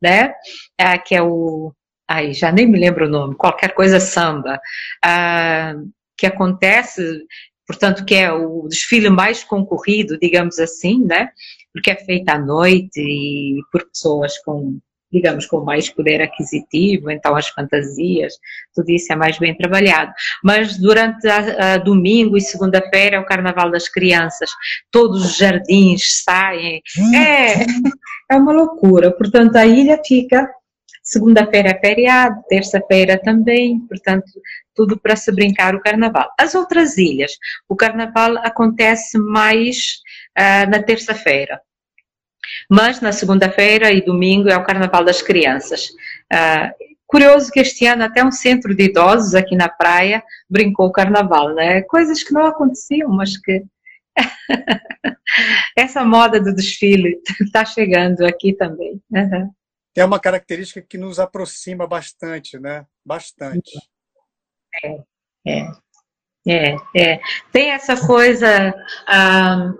né? Ah, que é o, ai, já nem me lembro o nome, qualquer coisa samba, ah, que acontece, portanto, que é o desfile mais concorrido, digamos assim, né? Porque é feito à noite e por pessoas com digamos, com mais poder aquisitivo, então as fantasias, tudo isso é mais bem trabalhado. Mas durante a, a domingo e segunda-feira é o Carnaval das Crianças, todos os jardins saem, é, é uma loucura. Portanto, a ilha fica, segunda-feira é feriado, terça-feira também, portanto, tudo para se brincar o Carnaval. As outras ilhas, o Carnaval acontece mais uh, na terça-feira mas na segunda-feira e domingo é o Carnaval das Crianças. Uh, curioso que este ano até um centro de idosos aqui na praia brincou o Carnaval, né? Coisas que não aconteciam, mas que essa moda do desfile está chegando aqui também. Uhum. É uma característica que nos aproxima bastante, né? Bastante. É, é, é. é. Tem essa coisa. Ah,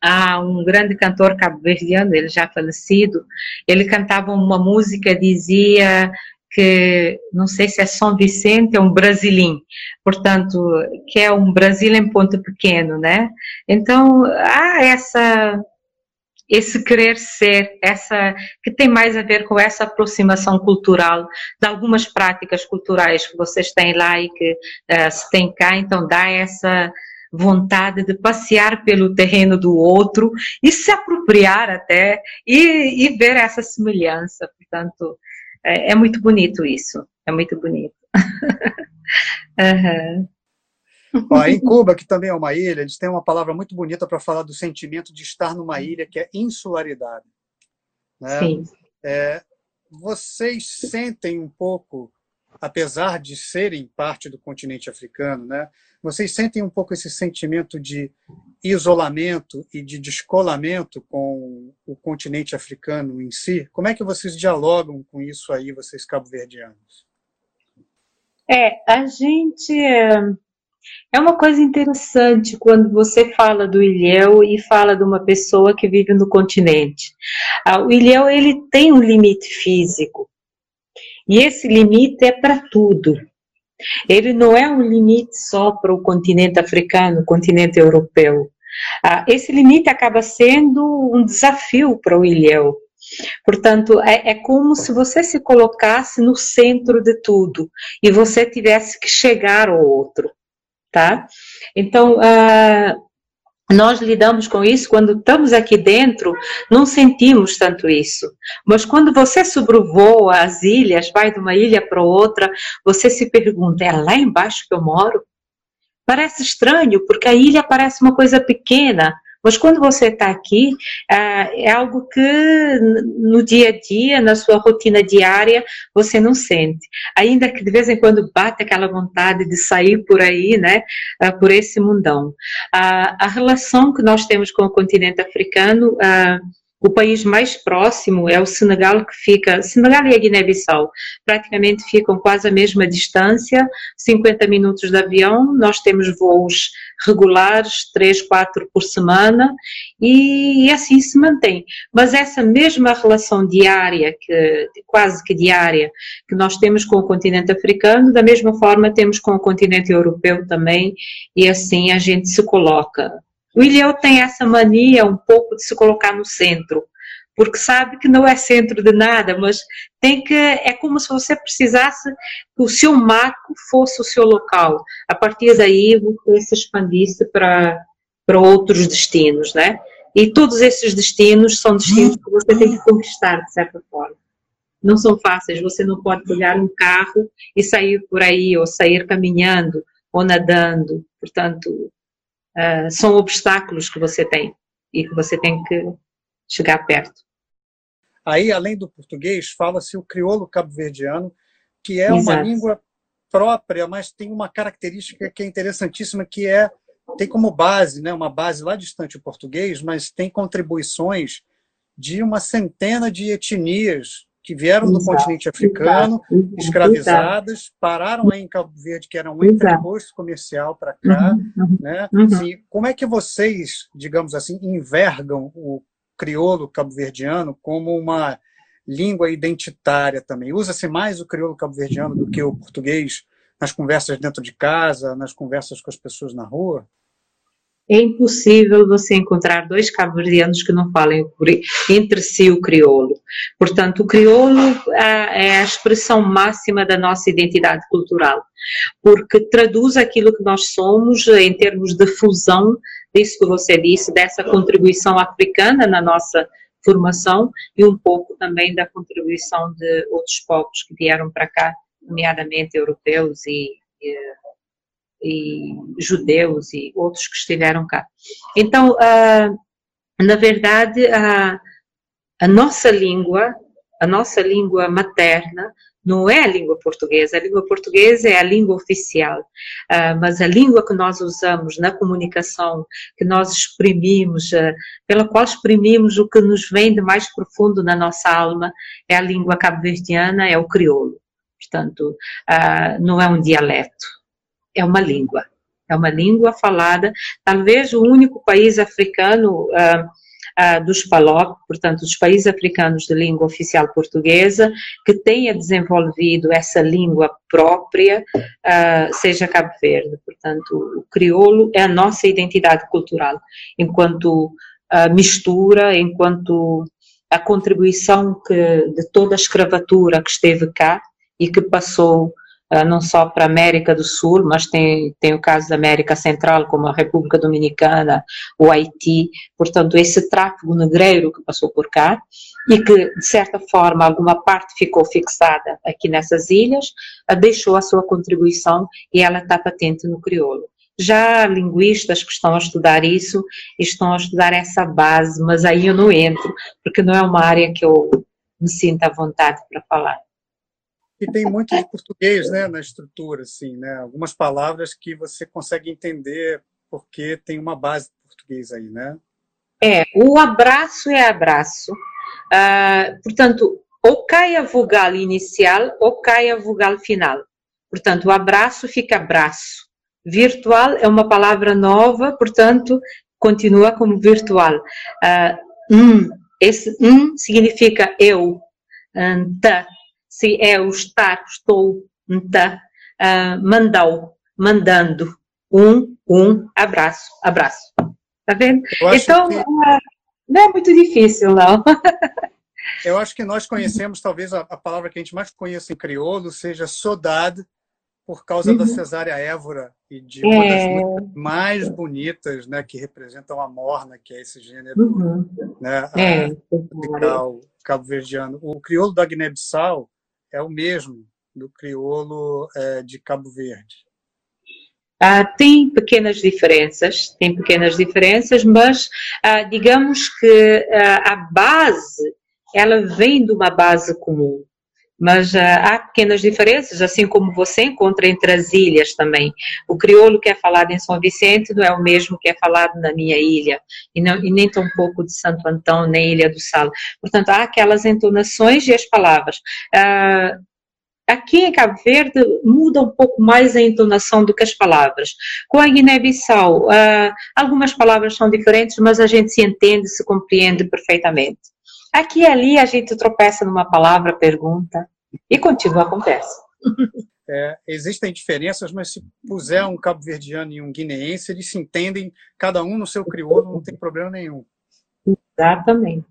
há um grande cantor cabo-verdiano, ele já falecido, ele cantava uma música, dizia que não sei se é São Vicente, é um brasilim, portanto, que é um Brasil em ponto pequeno, né? Então, há essa esse querer ser, essa que tem mais a ver com essa aproximação cultural de algumas práticas culturais que vocês têm lá e que uh, se tem cá, então dá essa vontade de passear pelo terreno do outro e se apropriar até e, e ver essa semelhança. Portanto, é, é, muito bonito isso. É muito bonito. uhum. Ó, em Cuba, que também é uma ilha, eles têm uma palavra muito bonita para falar do sentimento de estar numa ilha, que é insularidade. Né? Sim. É, vocês sentem um pouco, apesar de serem parte do continente africano, né? Vocês sentem um pouco esse sentimento de isolamento e de descolamento com o continente africano em si? Como é que vocês dialogam com isso aí, vocês cabo-verdianos? É, a gente é uma coisa interessante quando você fala do Ilhéu e fala de uma pessoa que vive no continente. Ah, o Ilhéu ele tem um limite físico e esse limite é para tudo. Ele não é um limite só para o continente africano, o continente europeu. Ah, esse limite acaba sendo um desafio para o Ilhéu. Portanto, é, é, como se você se colocasse no centro de tudo e você tivesse que chegar ao outro, tá? Então, uh, nós lidamos com isso quando estamos aqui dentro, não sentimos tanto isso. Mas quando você sobrevoa as ilhas, vai de uma ilha para outra, você se pergunta: é lá embaixo que eu moro? Parece estranho, porque a ilha parece uma coisa pequena, mas quando você está aqui, ah, é algo que no dia a dia, na sua rotina diária, você não sente. Ainda que de vez em quando bate aquela vontade de sair por aí, né, ah, por esse mundão. A relação que nós temos com o continente africano ah, o país mais próximo é o Senegal, que fica, Senegal e a Guiné-Bissau, praticamente ficam quase a mesma distância, 50 minutos de avião, nós temos voos regulares, 3, 4 por semana, e, e assim se mantém. Mas essa mesma relação diária, que, quase que diária, que nós temos com o continente africano, da mesma forma temos com o continente europeu também, e assim a gente se coloca o Ilhéu tem essa mania um pouco de se colocar no centro, porque sabe que não é centro de nada, mas tem que é como se você precisasse que o seu marco fosse o seu local. A partir daí você se expandisse para para outros destinos, né? E todos esses destinos são destinos que você tem que conquistar de certa forma. Não são fáceis. Você não pode pegar um carro e sair por aí ou sair caminhando ou nadando. Portanto, uh, são obstáculos que você tem e que você tem que chegar perto. Aí, além do português, fala-se o crioulo cabo-verdiano, que é Exato. uma língua própria, mas tem uma característica que é interessantíssima, que é tem como base, né, uma base lá distante o português, mas tem contribuições de uma centena de etnias que vieram do continente africano, exato, escravizadas, pararam aí em Cabo Verde, que era um entreposto comercial para cá. Uhum, uhum, né? Uhum. Assim, como é que vocês, digamos assim, envergam o crioulo cabo-verdiano como uma língua identitária também? Usa-se mais o crioulo cabo-verdiano do que o português nas conversas dentro de casa, nas conversas com as pessoas na rua? é impossível você encontrar dois cabo-verdianos que não falem entre si o crioulo. Portanto, o crioulo é a expressão máxima da nossa identidade cultural, porque traduz aquilo que nós somos em termos de fusão disso que você disse, dessa contribuição africana na nossa formação e um pouco também da contribuição de outros povos que vieram para cá, nomeadamente europeus e, e e judeus e outros que estiveram cá. Então, uh, na verdade, a, a nossa língua, a nossa língua materna, não é a língua portuguesa, a língua portuguesa é a língua oficial, uh, mas a língua que nós usamos na comunicação, que nós exprimimos, uh, pela qual exprimimos o que nos vem de mais profundo na nossa alma, é a língua cabo-verdiana, é o crioulo. Portanto, uh, não é um dialeto, é uma língua. É uma língua falada, talvez o único país africano uh, uh, dos PALOP, portanto, dos países africanos de língua oficial portuguesa, que tenha desenvolvido essa língua própria, uh, seja Cabo Verde. Portanto, o crioulo é a nossa identidade cultural, enquanto mistura, enquanto a contribuição que, de toda a escravatura que esteve cá e que passou uh, não só para a América do Sul, mas tem, tem o caso da América Central, como a República Dominicana, o Haiti, portanto, esse tráfego negreiro que passou por cá e que, de certa forma, alguma parte ficou fixada aqui nessas ilhas, uh, deixou a sua contribuição e ela está patente no crioulo. Já linguistas que estão a estudar isso, estão a estudar essa base, mas aí eu não entro, porque não é uma área que eu me sinto à vontade para falar. E tem muito de português né, na estrutura, assim, né? algumas palavras que você consegue entender porque tem uma base de português aí, né? É, o abraço é abraço. Uh, portanto, ou cai a vogal inicial ou cai a vogal final. Portanto, o abraço fica abraço. Virtual é uma palavra nova, portanto, continua como virtual. Uh, um, esse um significa eu, um, ta. Se é o estar, estou, ta. Uh, mandou, mandando. Um, um, abraço, abraço. Tá vendo? Então, que... uh, não é muito difícil, não. Eu acho que nós conhecemos, talvez a, a, palavra que a gente mais conhece em crioulo seja saudade, por causa uhum. da cesárea Évora e de uma das é. músicas mais bonitas, né, que representam a morna, que é esse gênero uhum. né, é. musical cabo-verdiano. O crioulo da Guiné-Bissau é o mesmo do crioulo é, de Cabo Verde. Ah, tem pequenas diferenças, tem pequenas diferenças, mas ah, digamos que ah, a base ela vem de uma base comum mas uh, há pequenas diferenças, assim como você encontra entre as ilhas também. O crioulo que é falado em São Vicente não é o mesmo que é falado na minha ilha, e, não, e nem tão pouco de Santo Antão, nem Ilha do Sal. Portanto, há aquelas entonações e as palavras. Uh, aqui em Cabo Verde muda um pouco mais a entonação do que as palavras. Com a Guiné-Bissau, uh, algumas palavras são diferentes, mas a gente se entende, se compreende perfeitamente. Aqui e ali a gente tropeça numa palavra, pergunta e continua a conversa. É, existem diferenças, mas se puser um cabo-verdiano e um guineense, eles se entendem, cada um no seu crioulo, não tem problema nenhum. Exatamente.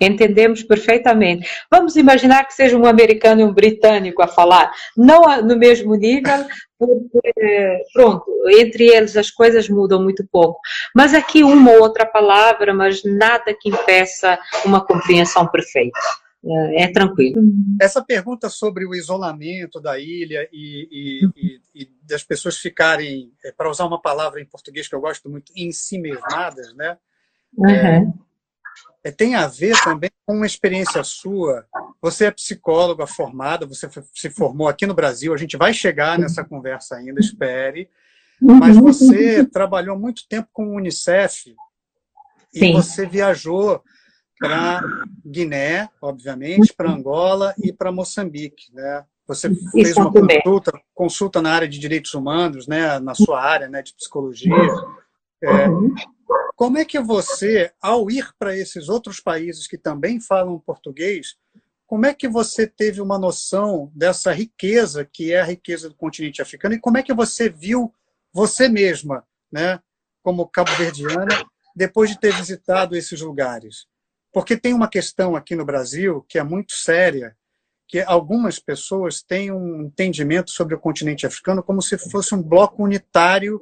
Entendemos perfeitamente. Vamos imaginar que seja um americano e um britânico a falar, não no mesmo nível, porque, pronto, entre eles as coisas mudam muito pouco. Mas aqui uma ou outra palavra, mas nada que impeça uma compreensão perfeita. É, é tranquilo. Essa pergunta sobre o isolamento da ilha e, e, e, e das pessoas ficarem, é, para usar uma palavra em português que eu gosto muito, em si mesmadas, né? Uhum. É, tem a ver também com uma experiência sua. Você é psicóloga formada, você se formou aqui no Brasil, a gente vai chegar nessa conversa ainda, espere. Mas você trabalhou muito tempo com o Unicef e Sim. você viajou para Guiné, obviamente, para Angola e para Moçambique, né? Você fez uma consulta, consulta na área de direitos humanos, né? Na sua área, né? De psicologia. É, uhum. Como é que você, ao ir para esses outros países que também falam português, como é que você teve uma noção dessa riqueza que é a riqueza do continente africano e como é que você viu você mesma, né, como cabo-verdiana, depois de ter visitado esses lugares? Porque tem uma questão aqui no Brasil que é muito séria, que algumas pessoas têm um entendimento sobre o continente africano como se fosse um bloco unitário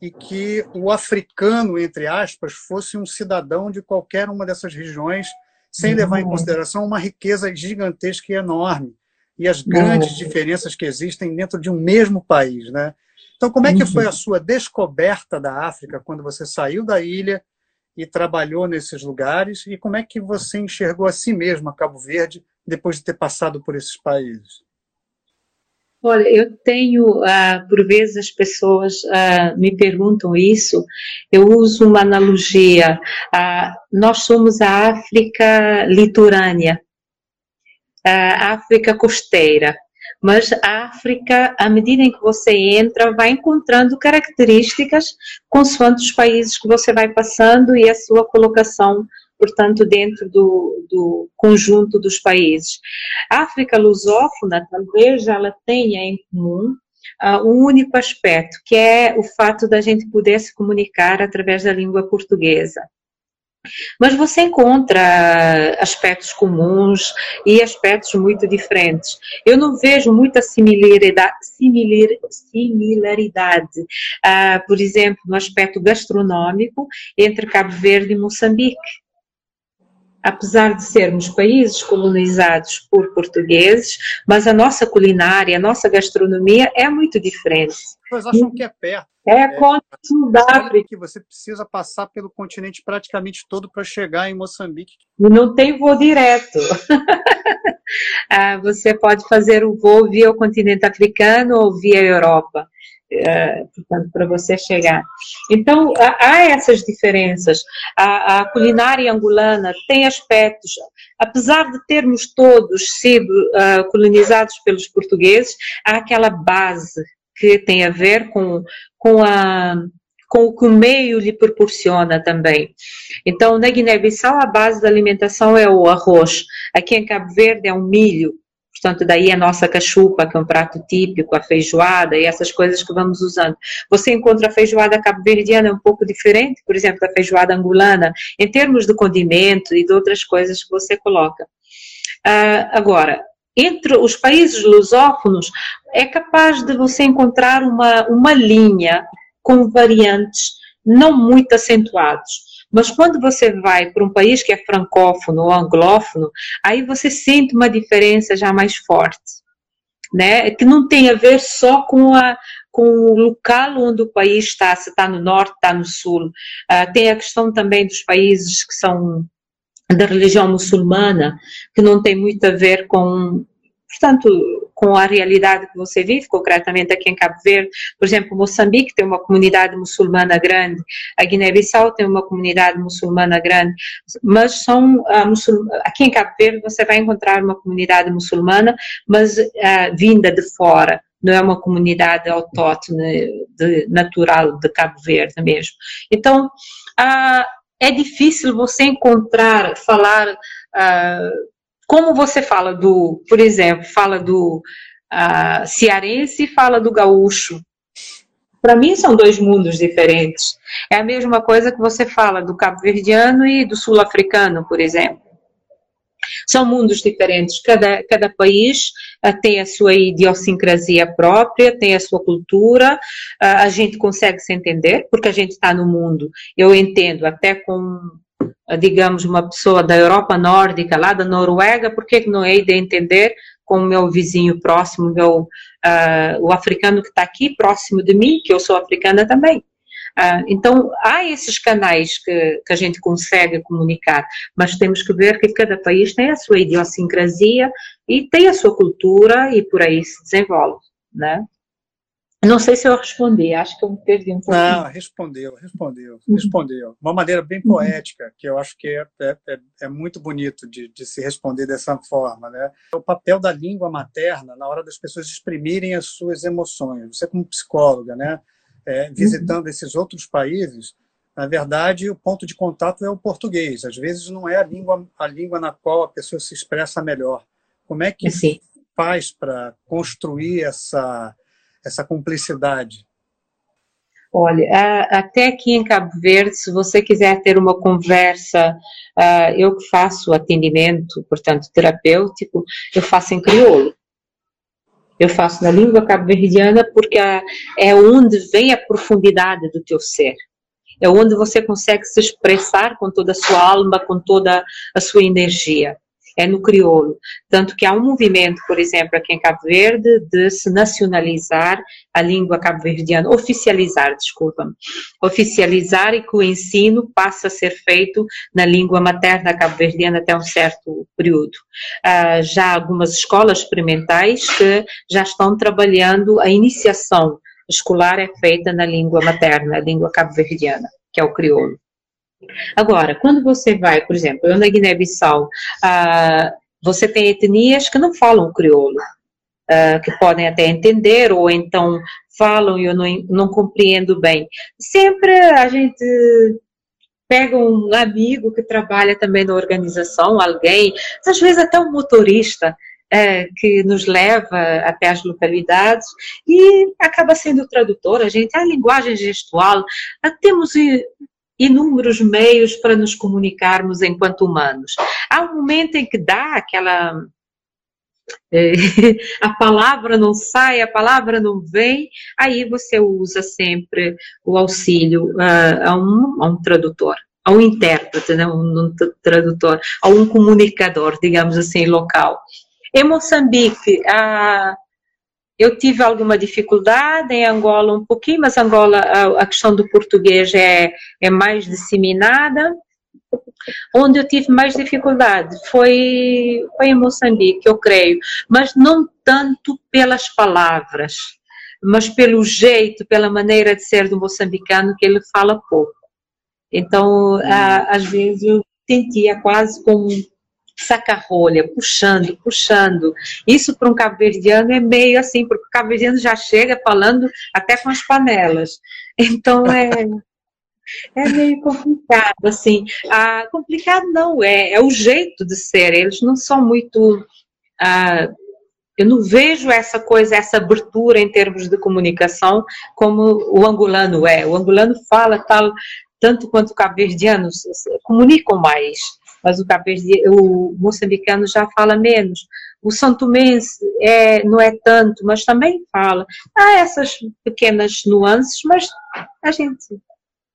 e que o africano, entre aspas, fosse um cidadão de qualquer uma dessas regiões, sem levar em uhum. consideração uma riqueza gigantesca e enorme e as grandes uhum. diferenças que existem dentro de um mesmo país, né? Então, como é que foi a uhum. sua descoberta da África quando você saiu da ilha e trabalhou nesses lugares? E como é que você enxergou a si mesmo a Cabo Verde depois de ter passado por esses países? Olha, eu tenho, uh, por vezes as pessoas uh, me perguntam isso, eu uso uma analogia. Uh, nós somos a África litorânea, a África costeira, mas a África, à medida em que você entra, vai encontrando características consoante os países que você vai passando e a sua colocação portanto, dentro do, do conjunto dos países. A África lusófona, talvez ela tenha em comum uh, um único aspecto, que é o fato da gente poder se comunicar através da língua portuguesa. Mas você encontra aspectos comuns e aspectos muito diferentes. Eu não vejo muita similaridade, similar, similaridade uh, por exemplo, no aspecto gastronômico entre Cabo Verde e Moçambique apesar de sermos países colonizados por portugueses, mas a nossa culinária, a nossa gastronomia é muito diferente. Mas acham que é perto. É, é confundável. Que você precisa passar pelo continente praticamente todo para chegar em Moçambique. E não tem voo direto. ah, você pode fazer o voo via o continente africano ou via Europa. É, portanto, para você chegar. Então, há essas diferenças. A, a, culinária angolana tem aspectos, apesar de termos todos sido uh, colonizados pelos portugueses, há aquela base que tem a ver com, com a com o que o meio lhe proporciona também. Então, na Guiné-Bissau, a base da alimentação é o arroz. Aqui em Cabo Verde é o milho. Portanto, daí a nossa cachupa, que é um prato típico, a feijoada e essas coisas que vamos usando. Você encontra a feijoada cabo-verdiana um pouco diferente, por exemplo, da feijoada angolana, em termos de condimento e de outras coisas que você coloca. Uh, agora, entre os países lusófonos, é capaz de você encontrar uma, uma linha com variantes não muito acentuados. Mas quando você vai para um país que é francófono ou anglófono, aí você sente uma diferença já mais forte, né? Que não tem a ver só com a com o local onde o país está, se está no norte, está no sul. Uh, tem a questão também dos países que são da religião muçulmana, que não tem muito a ver com, portanto, com a realidade que você vive, concretamente aqui em Cabo Verde. Por exemplo, Moçambique tem uma comunidade muçulmana grande, a Guiné-Bissau tem uma comunidade muçulmana grande, mas são uh, aqui em Cabo Verde você vai encontrar uma comunidade muçulmana, mas uh, vinda de fora não é uma comunidade autóctone de, natural de Cabo Verde mesmo. Então, uh, é difícil você encontrar, falar uh, como você fala do, por exemplo, fala do uh, cearense e fala do gaúcho. Para mim são dois mundos diferentes. É a mesma coisa que você fala do cabo-verdiano e do sul-africano, por exemplo. São mundos diferentes. Cada, cada país uh, tem a sua idiosincrasia própria, tem a sua cultura. Uh, a gente consegue se entender, porque a gente está no mundo. Eu entendo até com digamos, uma pessoa da Europa nórdica, lá da Noruega, por que não hei de entender com o meu vizinho próximo, meu, uh, o africano que está aqui próximo de mim, que eu sou africana também. Uh, então, há esses canais que, que a gente consegue comunicar, mas temos que ver que cada país tem a sua idiosincrasia e tem a sua cultura e por aí se desenvolve, né? Não sei se eu respondi, acho que eu me perdi um pouco. Não, respondeu, respondeu, uhum. respondeu. Uma maneira bem uhum. poética, que eu acho que é, é, é, é muito bonito de, de, se responder dessa forma. Né? O papel da língua materna na hora das pessoas exprimirem as suas emoções. Você, como psicóloga, né, é, visitando uhum. esses outros países, na verdade, o ponto de contato é o português. Às vezes não é a língua, a língua na qual a pessoa se expressa melhor. Como é que Sim. faz para construir essa essa cumplicidade? Olha, até aqui em Cabo Verde, se você quiser ter uma conversa, eu que faço atendimento, portanto, terapêutico, eu faço em crioulo. Eu faço na língua cabo-verdiana porque é onde vem a profundidade do teu ser. É onde você consegue se expressar com toda a sua alma, com toda a sua energia é no crioulo. Tanto que há um movimento, por exemplo, aqui em Cabo Verde, de se nacionalizar a língua cabo-verdiana, oficializar, desculpa-me, oficializar e que o ensino passa a ser feito na língua materna cabo-verdiana até um certo período. Uh, já há algumas escolas experimentais que já estão trabalhando a iniciação escolar é feita na língua materna, a língua cabo-verdiana, que é o crioulo. Agora, quando você vai, por exemplo, eu na Guiné-Bissau, ah, você tem etnias que não falam crioulo, ah, que podem até entender, ou então falam e eu não, não compreendo bem. Sempre a gente pega um amigo que trabalha também na organização, alguém, às vezes até um motorista, é, que nos leva até as localidades e acaba sendo tradutor. A gente, a linguagem gestual, temos inúmeros meios para nos comunicarmos enquanto humanos. Há um momento em que dá aquela é, a palavra não sai, a palavra não vem, aí você usa sempre o auxílio a, um, a um tradutor a um intérprete, né, um tradutor, a um comunicador, digamos assim, local. Em Moçambique, a, eu tive alguma dificuldade, em Angola um pouquinho, mas Angola a, a questão do português é, é mais disseminada. Onde eu tive mais dificuldade foi, foi em Moçambique, eu creio, mas não tanto pelas palavras, mas pelo jeito, pela maneira de ser do moçambicano, que ele fala pouco. Então, às vezes eu sentia quase como saca-rolha, puxando, puxando. Isso para um cabo-verdiano é meio assim, porque o cabo-verdiano já chega falando até com as panelas. Então é. É meio complicado, assim. Ah, complicado não é, é o jeito de ser. Eles não são muito. Ah, eu não vejo essa coisa, essa abertura em termos de comunicação como o angolano é. O angolano fala tal, tanto quanto o cabo-verdiano, comunicam mais mas o, o moçambicano já fala menos. O santomense é, não é tanto, mas também fala. Há essas pequenas nuances, mas a gente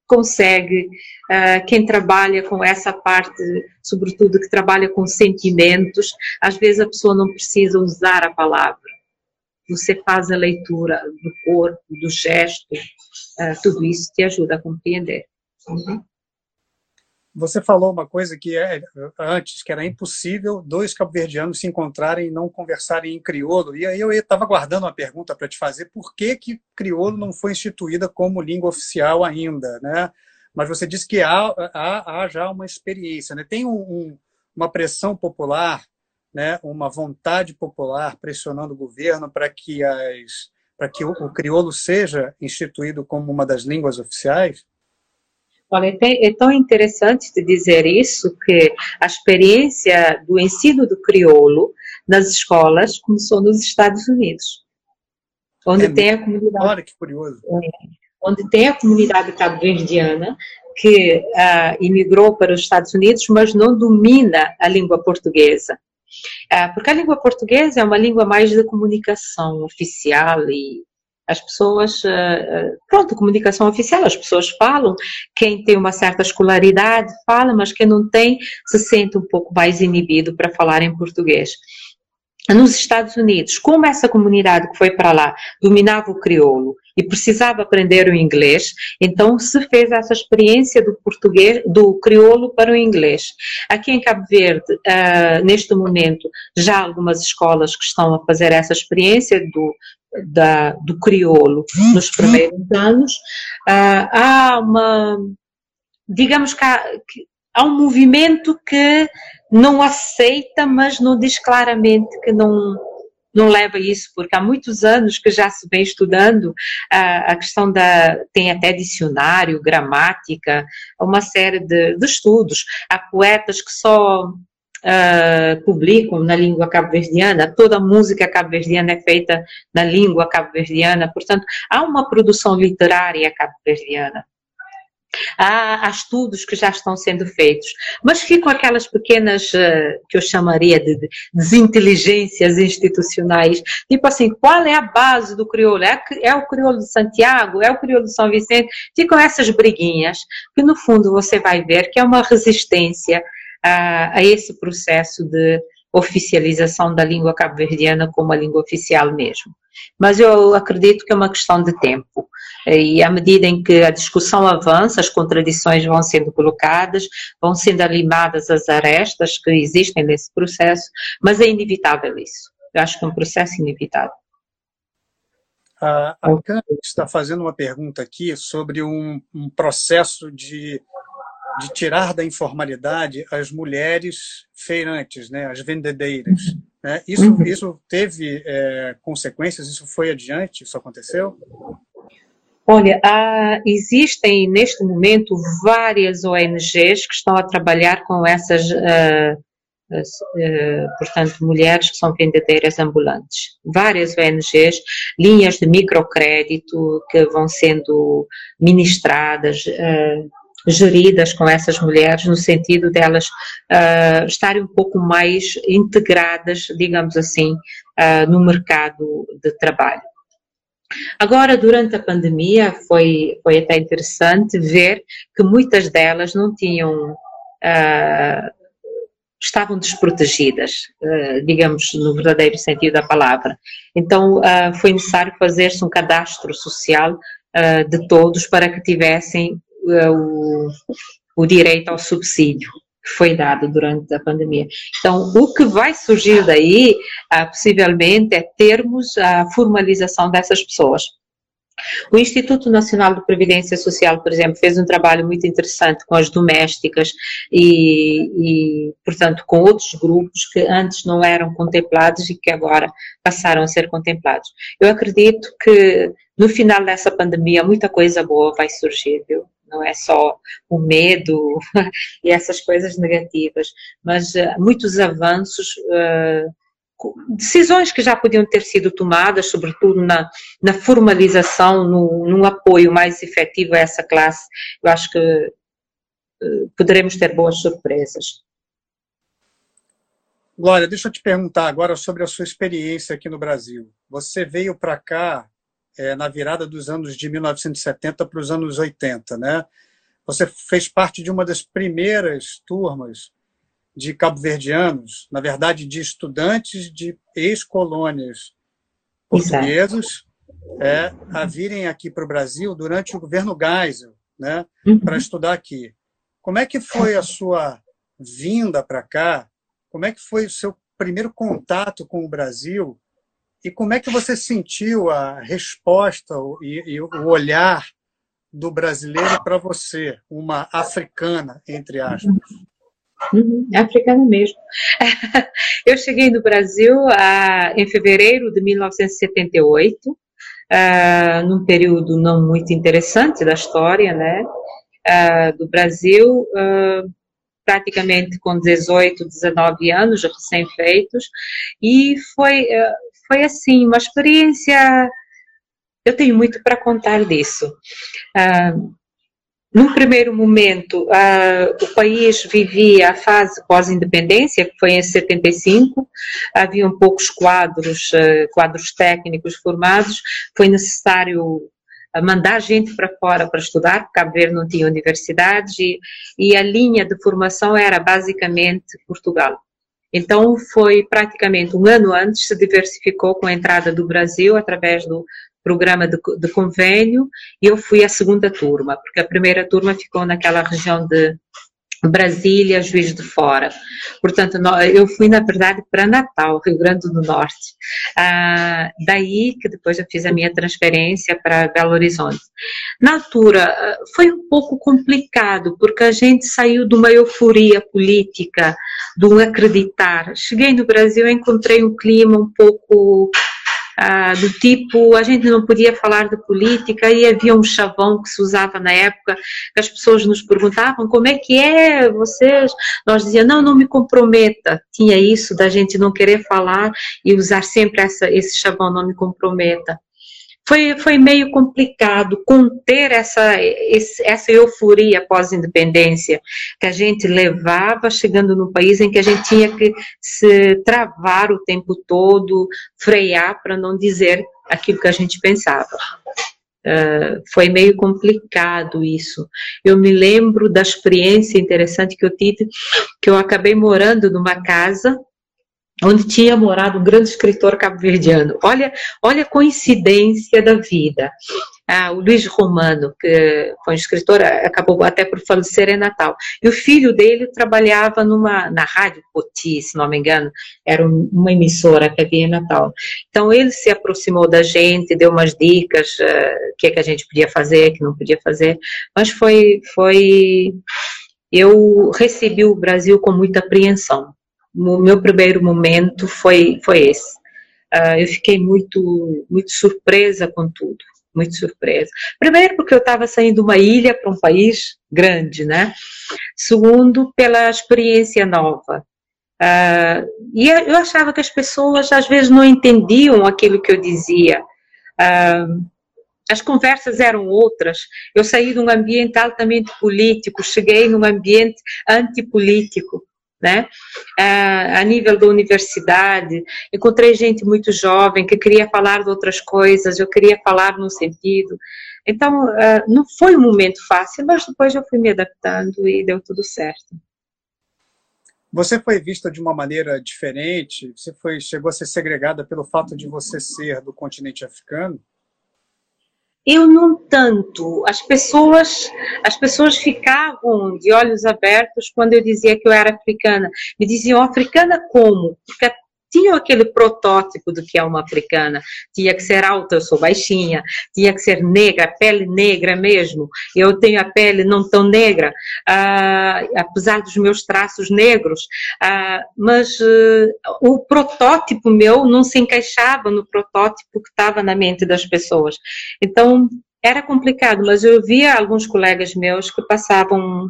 consegue, uh, quem trabalha com essa parte, sobretudo que trabalha com sentimentos, às vezes a pessoa não precisa usar a palavra. Você faz a leitura do corpo, do gesto, uh, tudo isso te ajuda a compreender. Uhum. Você falou uma coisa que é antes, que era impossível dois cabo-verdianos se encontrarem e não conversarem em crioulo. E aí eu estava guardando uma pergunta para te fazer: por que que crioulo não foi instituída como língua oficial ainda, né? Mas você disse que há, há, há já uma experiência, né? Tem um, um, uma pressão popular, né? Uma vontade popular pressionando o governo para que as que o, o crioulo seja instituído como uma das línguas oficiais? Olha, é tão interessante te dizer isso que a experiência do ensino do crioulo nas escolas começou nos Estados Unidos, onde é, tem a comunidade. Olha que curioso. É, onde tem a comunidade cabo-verdiana que uh, imigrou para os Estados Unidos, mas não domina a língua portuguesa. Uh, porque a língua portuguesa é uma língua mais de comunicação oficial e as pessoas, eh, eh, pronto, comunicação oficial, as pessoas falam, quem tem uma certa escolaridade fala, mas quem não tem se sente um pouco mais inibido para falar em português. Nos Estados Unidos, como essa comunidade que foi para lá dominava o crioulo e precisava aprender o inglês, então se fez essa experiência do português, do crioulo para o inglês. Aqui em Cabo Verde, uh, neste momento, já há algumas escolas que estão a fazer essa experiência do da, do crioulo nos primeiros anos, uh, há uma, digamos que há, que há, um movimento que não aceita, mas não diz claramente que não, não leva isso, porque há muitos anos que já se vem estudando uh, a questão da, tem até dicionário, gramática, uma série de, de estudos. Há poetas que só uh, publicam na língua cabo-verdiana, toda a música cabo-verdiana é feita na língua cabo-verdiana, portanto, há uma produção literária cabo-verdiana. Há, há, estudos que já estão sendo feitos, mas ficam aquelas pequenas, uh, que eu chamaria de, de desinteligências institucionais, tipo assim, qual é a base do crioulo? É, é, o crioulo de Santiago? É o crioulo de São Vicente? Ficam essas briguinhas, que no fundo você vai ver que é uma resistência a, a esse processo de oficialização da língua cabo-verdiana como a língua oficial mesmo. Mas eu acredito que é uma questão de tempo. E à medida em que a discussão avança, as contradições vão sendo colocadas, vão sendo alimadas as arestas que existem nesse processo, mas é inevitável isso. Eu acho que é um processo inevitável. A, a está fazendo uma pergunta aqui sobre um, um processo de de tirar da informalidade as mulheres feirantes, né, as vendedeiras. Né? Isso, uhum. isso teve é, consequências? Isso foi adiante? Isso aconteceu? Olha, há, existem neste momento várias ONGs que estão a trabalhar com essas, uh, uh, portanto, mulheres que são vendedeiras ambulantes. Várias ONGs, linhas de microcrédito que vão sendo ministradas, uh, geridas com essas mulheres, no sentido delas estarem um pouco mais integradas, digamos assim, no mercado de trabalho. Agora, durante a pandemia, foi, foi até interessante ver que muitas delas não tinham, uh, estavam desprotegidas, uh, digamos, no verdadeiro sentido da palavra. Então, uh, foi necessário fazer-se um cadastro social de todos para que tivessem o, o direito ao subsídio que foi dado durante a pandemia. Então, o que vai surgir daí, ah, possivelmente, é termos a formalização dessas pessoas. O Instituto Nacional de Previdência Social, por exemplo, fez um trabalho muito interessante com as domésticas e, e, portanto, com outros grupos que antes não eram contemplados e que agora passaram a ser contemplados. Eu acredito que no final dessa pandemia muita coisa boa vai surgir, viu? Não é só o medo e essas coisas negativas, mas uh, muitos avanços, uh, decisões que já podiam ter sido tomadas, sobretudo na, na formalização, no, num apoio mais efetivo a essa classe, eu acho que uh, poderemos ter boas surpresas. Glória, deixa eu te perguntar agora sobre a sua experiência aqui no Brasil. Você veio para cá é, na virada dos anos de 1970 para os anos 80, né? Você fez parte de uma das primeiras turmas de cabo-verdianos, na verdade, de estudantes de ex-colônias portugueses, é, a virem aqui para o Brasil durante o governo Geisel, né, uhum. para estudar aqui. Como é que foi a sua vinda para cá? Como é que foi o seu primeiro contato com o Brasil? E como é que você sentiu a resposta e, e o olhar do brasileiro para você, uma africana, entre aspas? Uhum, africana mesmo. Eu cheguei no Brasil ah, em fevereiro de 1978, ah, num período não muito interessante da história, né, ah, do Brasil, praticamente com 18, 19 anos recém-feitos, e foi foi assim, uma experiência. Eu tenho muito para contar disso. Uh, num primeiro momento, uh, o país vivia a fase pós-independência, que foi em 75, haviam poucos quadros, uh, quadros técnicos formados, foi necessário mandar gente para fora para estudar, porque Cabo Verde não tinha universidades, e, e a linha de formação era basicamente Portugal. Então, foi praticamente um ano antes, se diversificou com a entrada do Brasil através do programa de, de convênio, e eu fui a segunda turma, porque a primeira turma ficou naquela região de Brasília, Juiz de Fora. Portanto, eu fui, na verdade, para Natal, Rio Grande do Norte. Ah, daí que depois eu fiz a minha transferência para Belo Horizonte. Na altura, ah, foi um pouco complicado, porque a gente saiu de uma euforia política, de um acreditar. Cheguei no Brasil, encontrei um clima um pouco ah, do tipo, a gente não podia falar de política e havia um chavão que se usava na época, que as pessoas nos perguntavam como é que é? Vocês, nós dizíamos, não, não me comprometa, tinha isso da gente não querer falar e usar sempre essa, esse chavão, não me comprometa foi, foi meio complicado conter essa, essa euforia pós-independência que a gente levava chegando num país em que a gente tinha que se travar o tempo todo, frear para não dizer aquilo que a gente pensava. Uh, foi meio complicado isso. Eu me lembro da experiência interessante que eu tive, que eu acabei morando numa casa onde tinha morado um grande escritor cabo-verdiano. Olha, olha a coincidência da vida. Ah, o Luiz Romano, que foi um escritor, acabou até por falecer em Natal. E o filho dele trabalhava numa, na Rádio Poti, se não me engano, era uma emissora que havia em Natal. Então ele se aproximou da gente, deu umas dicas, o uh, que, é que a gente podia fazer, que não podia fazer, mas foi, foi, eu recebi o Brasil com muita apreensão, o meu primeiro momento foi, foi esse. Uh, eu fiquei muito, muito surpresa com tudo. muito surpresa. Primeiro, porque eu estava saindo de uma ilha para um país grande, né? Segundo, pela experiência nova. Uh, e eu achava que as pessoas às vezes não entendiam aquilo que eu dizia. Uh, as conversas eram outras. Eu saí de um ambiente altamente político, cheguei num ambiente antipolítico. Né? A nível da universidade, encontrei gente muito jovem que queria falar de outras coisas, eu queria falar num sentido. Então, uh, não foi um momento fácil, mas depois eu fui me adaptando e deu tudo certo. Você foi vista de uma maneira diferente? Você foi, chegou a ser segregada pelo fato de você ser do continente africano? Eu não tanto. As pessoas, as pessoas ficavam de olhos abertos quando eu dizia que eu era africana. Me diziam, africana como? Porque tinham aquele protótipo do que é uma africana. Tinha que ser alta, eu sou baixinha. Tinha que ser negra, pele negra mesmo. Eu tenho a pele não tão negra, uh, apesar dos meus traços negros. Uh, mas uh, o protótipo meu não se encaixava no protótipo que estava na mente das pessoas. Então, era complicado, mas eu via alguns colegas meus que passavam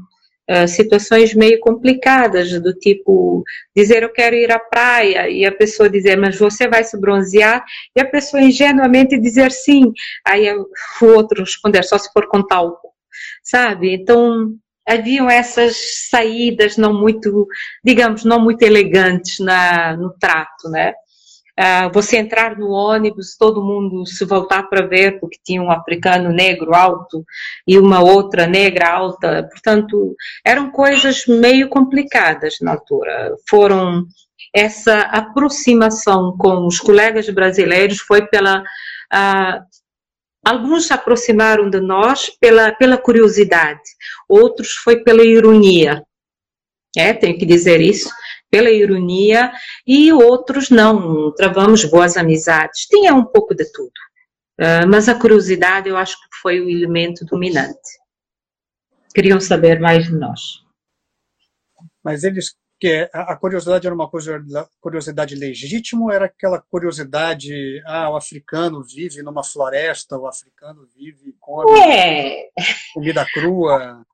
uh, situações meio complicadas, do tipo dizer eu quero ir à praia e a pessoa dizer, mas você vai se bronzear? E a pessoa ingenuamente dizer sim. Aí o outro responder, só se for com talco, sabe? Então haviam essas saídas não muito, digamos, não muito elegantes na, no trato, né? Uh, você entrar no ônibus, todo mundo se voltar para ver, porque tinha um africano negro alto e uma outra negra alta. Portanto, eram coisas meio complicadas na altura. Foram essa aproximação com os colegas brasileiros foi pela uh, alguns se aproximaram de nós pela pela curiosidade, outros foi pela ironia. É, tenho que dizer isso pela ironia, e outros não, travamos boas amizades. Tinha um pouco de tudo. Uh, mas a curiosidade eu acho que foi o elemento dominante. Queriam saber mais de nós. Mas eles que a curiosidade era uma curiosidade legítima ou era aquela curiosidade, ah, o africano vive numa floresta, o africano vive come é. comida crua?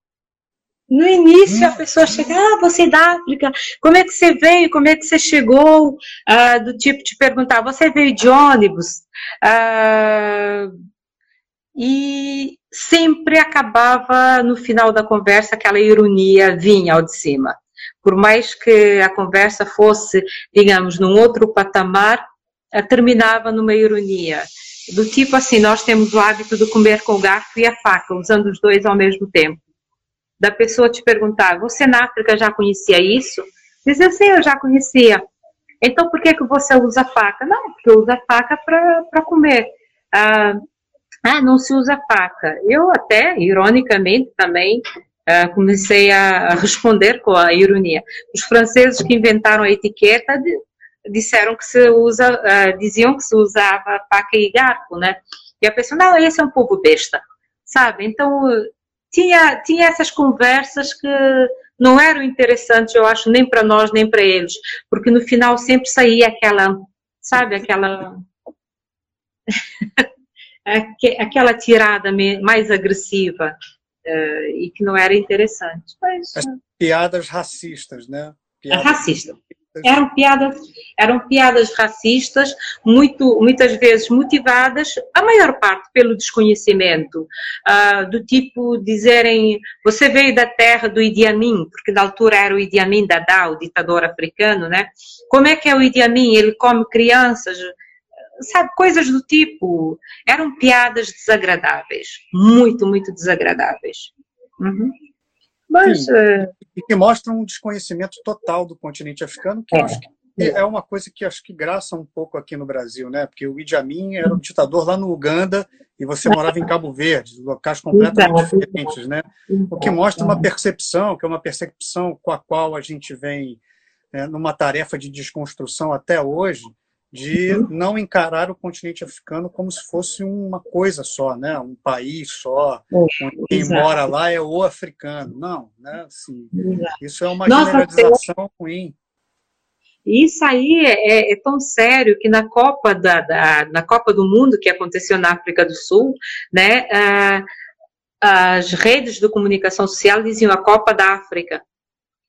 No início, a pessoa chega, ah, você é da África, como é que você veio, como é que você chegou? Ah, do tipo de perguntar, você veio de ônibus? Ah, e sempre acabava, no final da conversa, aquela ironia vinha ao de cima. Por mais que a conversa fosse, digamos, num outro patamar, ah, terminava numa ironia. Do tipo assim, nós temos o hábito de comer com o garfo e a faca, usando os dois ao mesmo tempo da pessoa te perguntar, você na África já conhecia isso? Dizer, sim, eu já conhecia. Então, por que, que você usa faca? Não, porque eu uso a faca para comer. Ah, ah, não se usa faca. Eu até, ironicamente, também ah, comecei a responder com a ironia. Os franceses que inventaram a etiqueta disseram que se usa, ah, diziam que se usava faca e garfo, né? E a pessoa, não, esse é um povo besta, sabe? Então, tinha, tinha essas conversas que não eram interessantes, eu acho, nem para nós, nem para eles, porque no final sempre saía aquela, sabe, aquela. aquela tirada mais agressiva uh, e que não era interessante. Mas, As piadas racistas, né? Piadas racista eram piadas, eram piadas racistas, muito, muitas vezes motivadas, a maior parte pelo desconhecimento, uh, do tipo dizerem, você veio da terra do Idi Amin, porque na altura era o Idi Amin Dada, o ditador africano, né? Como é que é o Idi Amin? Ele come crianças, sabe, coisas do tipo. Eram piadas desagradáveis, muito, muito desagradáveis. Uhum. Mas. Eh, e que mostram um desconhecimento total do continente africano, que é. eu acho que é uma coisa que acho que graça um pouco aqui no Brasil, né? Porque o Idi Amin era um ditador lá no Uganda e você morava em Cabo Verde, locais completamente diferentes, né? O que mostra uma percepção, que é uma percepção com a qual a gente vem é, numa tarefa de desconstrução até hoje, de uhum. não encarar o continente africano como se fosse uma coisa só, né? um país só, quem mora lá é o africano. Não, né? Assim, isso é uma Nossa, generalização ruim. Isso aí é, é, tão sério que na Copa da, da, na Copa do Mundo que aconteceu na África do Sul, né, as redes de comunicação social diziam a Copa da África.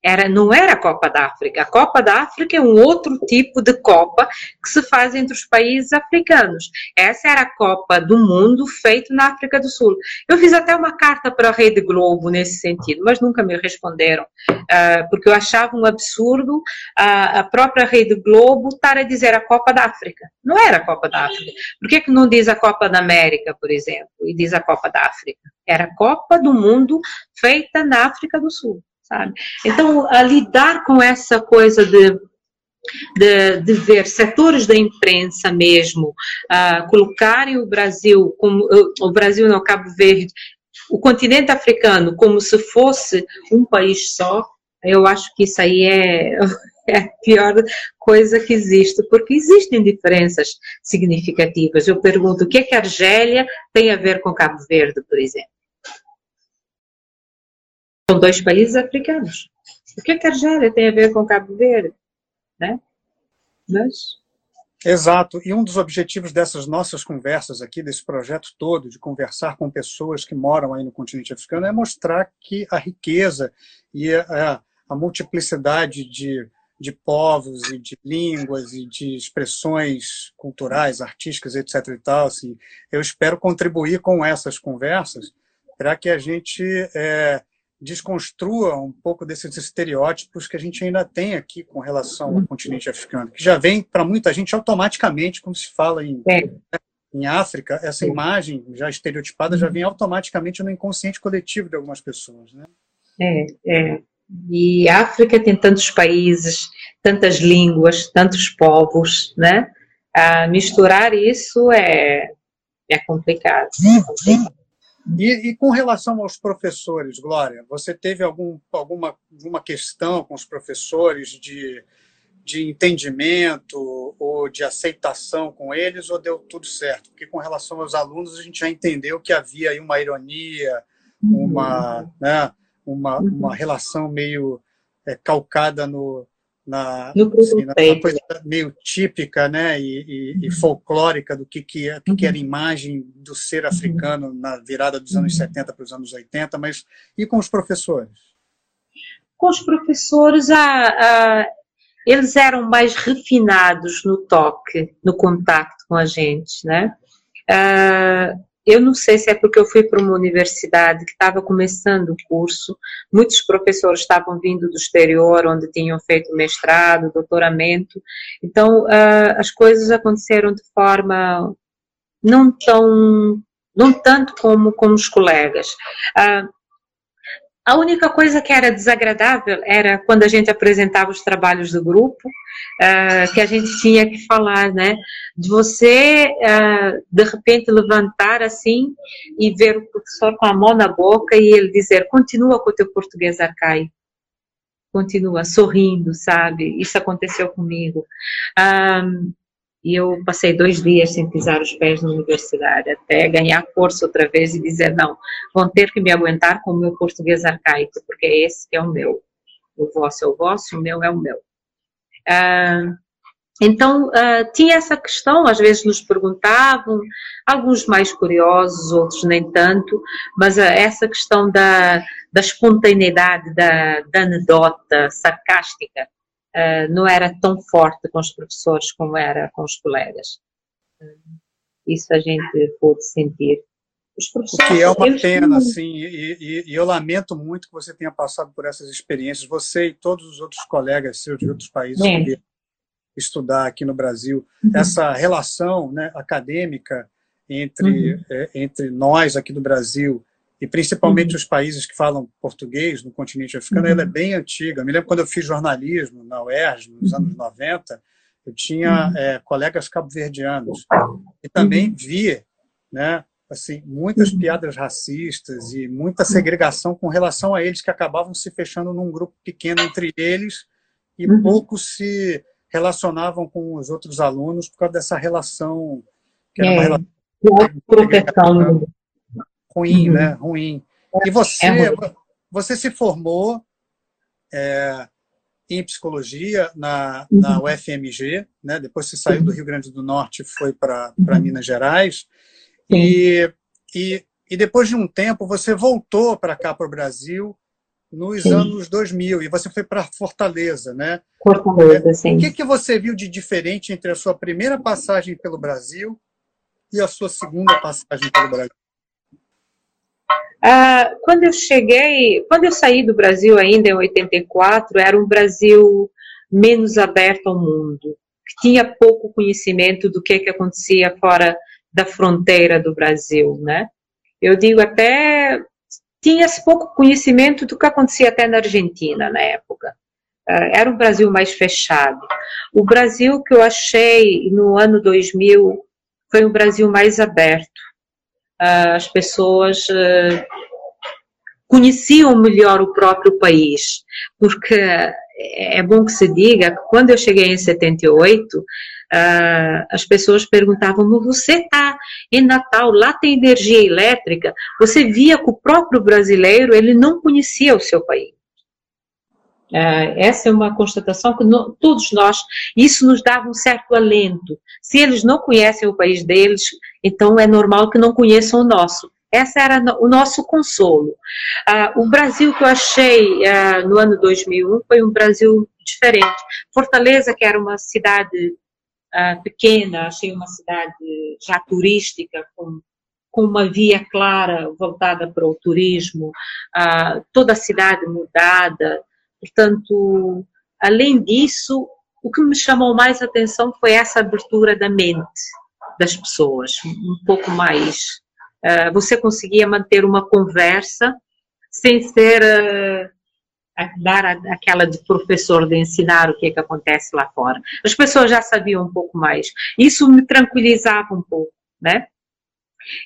Era, não era a Copa da África. A Copa da África é um outro tipo de Copa que se faz entre os países africanos. Essa era a Copa do Mundo feita na África do Sul. Eu fiz até uma carta para a Rede Globo nesse sentido, mas nunca me responderam, uh, porque eu achava um absurdo uh, a própria Rede Globo estar a dizer a Copa da África. Não era a Copa da África. Por que, que não diz a Copa da América, por exemplo, e diz a Copa da África? Era a Copa do Mundo feita na África do Sul sabe? Então, lidar com essa coisa de de, de, ver setores da imprensa mesmo uh, colocarem o Brasil como uh, o Brasil no Cabo Verde o continente africano como se fosse um país só eu acho que isso aí é, é a pior coisa que existe porque existem diferenças significativas eu pergunto o que é que a Argélia tem a ver com Cabo Verde por exemplo são dois países africanos. O que, é a Argélia tem a ver com Cabo Verde? Né? Mas... Exato. E um dos objetivos dessas nossas conversas aqui, desse projeto todo, de conversar com pessoas que moram aí no continente africano, é mostrar que a riqueza e a, a multiplicidade de, de povos e de línguas e de expressões culturais, artísticas, etc. e tal, assim, eu espero contribuir com essas conversas para que a gente é, desconstrua um pouco desses estereótipos que a gente ainda tem aqui com relação ao continente africano, que já vem para muita gente automaticamente, quando se fala em, é. em África, essa imagem já estereotipada já vem automaticamente no inconsciente coletivo de algumas pessoas. Né? É, é. E África tem tantos países, tantas línguas, tantos povos, né? A misturar isso é, é complicado. É complicado. E, e, com relação aos professores, Glória, você teve algum, alguma, alguma questão com os professores de, de entendimento ou de aceitação com eles, ou deu tudo certo? Porque com relação aos alunos, a gente já entendeu que havia aí uma ironia, uma, né, uma, uma relação meio é, calcada no, na, assim, na coisa meio típica né, e, e, e uhum. folclórica do que, que, é, que era a uhum. imagem do ser uhum. africano na virada dos anos 70 para os anos 80, mas e com os professores? Com os professores, a, a, eles eram mais refinados no toque, no contato com a gente, né? Uh, eu não sei se é porque eu fui para uma universidade que estava começando o curso, muitos professores estavam vindo do exterior, onde tinham feito mestrado, doutoramento, então uh, as coisas aconteceram de forma não tão, não tanto como com os colegas. Uh, a única coisa que era desagradável era quando a gente apresentava os trabalhos do grupo, uh, que a gente tinha que falar, né? De você, uh, de repente, levantar assim e ver o professor com a mão na boca e ele dizer: continua com o teu português arcaico. Continua sorrindo, sabe? Isso aconteceu comigo. Um, e eu passei dois dias sem pisar os pés na universidade, até ganhar força outra vez e dizer, não, vão ter que me aguentar com o meu português arcaico, porque é esse é o meu. O vosso é o vosso, o meu é o meu. Uh, então, uh, tinha essa questão, às vezes nos perguntavam, alguns mais curiosos, outros nem tanto, mas uh, essa questão da, da espontaneidade, da, da anedota sarcástica, uh, não era tão forte com os professores como era com os colegas. isso a gente pôde sentir. O que é uma pena, assim, e, e, e, eu lamento muito que você tenha passado por essas experiências, você e todos os outros colegas seus de outros países é. que estudar aqui no Brasil, uhum. essa relação né, acadêmica entre, uhum. é, entre nós aqui do Brasil e principalmente uhum. os países que falam português no continente africano, uhum. ela é uhum. bem antiga. Eu me lembro quando eu fiz jornalismo na UERJ, nos uhum. anos 90, eu tinha é, colegas cabo-verdianos e também uhum. via né, assim, muitas piadas racistas e muita segregação com relação a eles que acabavam se fechando num grupo pequeno entre eles e poucos se relacionavam com os outros alunos por causa dessa relação que era uma é. relação proteção ruim, uhum. né? Ruim. E você, é você se formou é, em psicologia na, na uhum. UFMG, né? depois você saiu do Rio Grande do Norte e foi para uhum. Minas Gerais. E, e, e depois de um tempo você voltou para cá, para o Brasil, nos sim. anos 2000, e você foi para Fortaleza, né? Fortaleza, sim. O que, que você viu de diferente entre a sua primeira passagem pelo Brasil e a sua segunda passagem pelo Brasil? Ah, quando eu cheguei, quando eu saí do Brasil ainda em 84, era um Brasil menos aberto ao mundo, que tinha pouco conhecimento do que, que acontecia fora da fronteira do Brasil, né? Eu digo até tinha-se pouco conhecimento do que acontecia até na Argentina na época. Ah, era um Brasil mais fechado. O Brasil que eu achei no ano 2000 foi um Brasil mais aberto as pessoas ah, conheciam melhor o próprio país, porque é bom que se diga que quando eu cheguei em 78, Uh, as pessoas perguntavam, você está em Natal, lá tem energia elétrica? Você via que o próprio brasileiro, ele não conhecia o seu país. Uh, essa é uma constatação que no, todos nós, isso nos dava um certo alento. Se eles não conhecem o país deles, então é normal que não conheçam o nosso. Esse era o nosso consolo. Uh, o Brasil que eu achei uh, no ano 2001 foi um Brasil diferente. Fortaleza, que era uma cidade pequena, achei uma cidade já turística, com com uma via clara voltada para o turismo, toda a cidade mudada, Portanto, além disso, o que me chamou mais atenção foi essa abertura da mente das pessoas, um pouco mais. Uh, você conseguia manter uma conversa sem ser uh, a dar a, aquela de professor de ensinar o que é que acontece lá fora. As pessoas já sabiam um pouco mais. Isso me tranquilizava um pouco, né?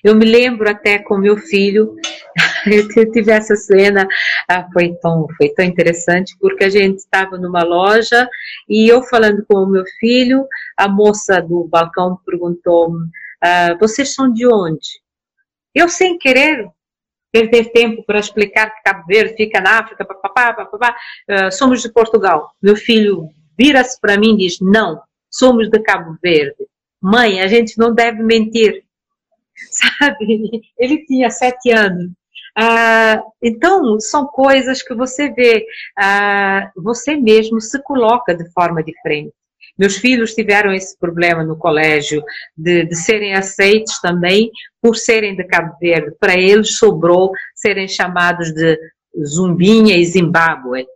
Eu me lembro até com meu filho, eu tive essa cena, ah, foi, tão, foi tão interessante, porque a gente estava numa loja e eu falando com o meu filho, a moça do balcão perguntou-me, ah, vocês são de onde? Eu, sem querer perder tempo para explicar que Cabo Verde fica na África, papapá, papapá, ah, somos de Portugal. Meu filho vira-se para mim e diz, não, somos de Cabo Verde. Mãe, a gente não deve mentir sabe? Ele tinha sete anos. Ah, então, são coisas que você vê, ah, você mesmo se coloca de forma diferente. Meus filhos tiveram esse problema no colégio de, de serem aceitos também por serem de Cabo Verde. Para eles sobrou serem chamados de Zumbinha e Zimbábue,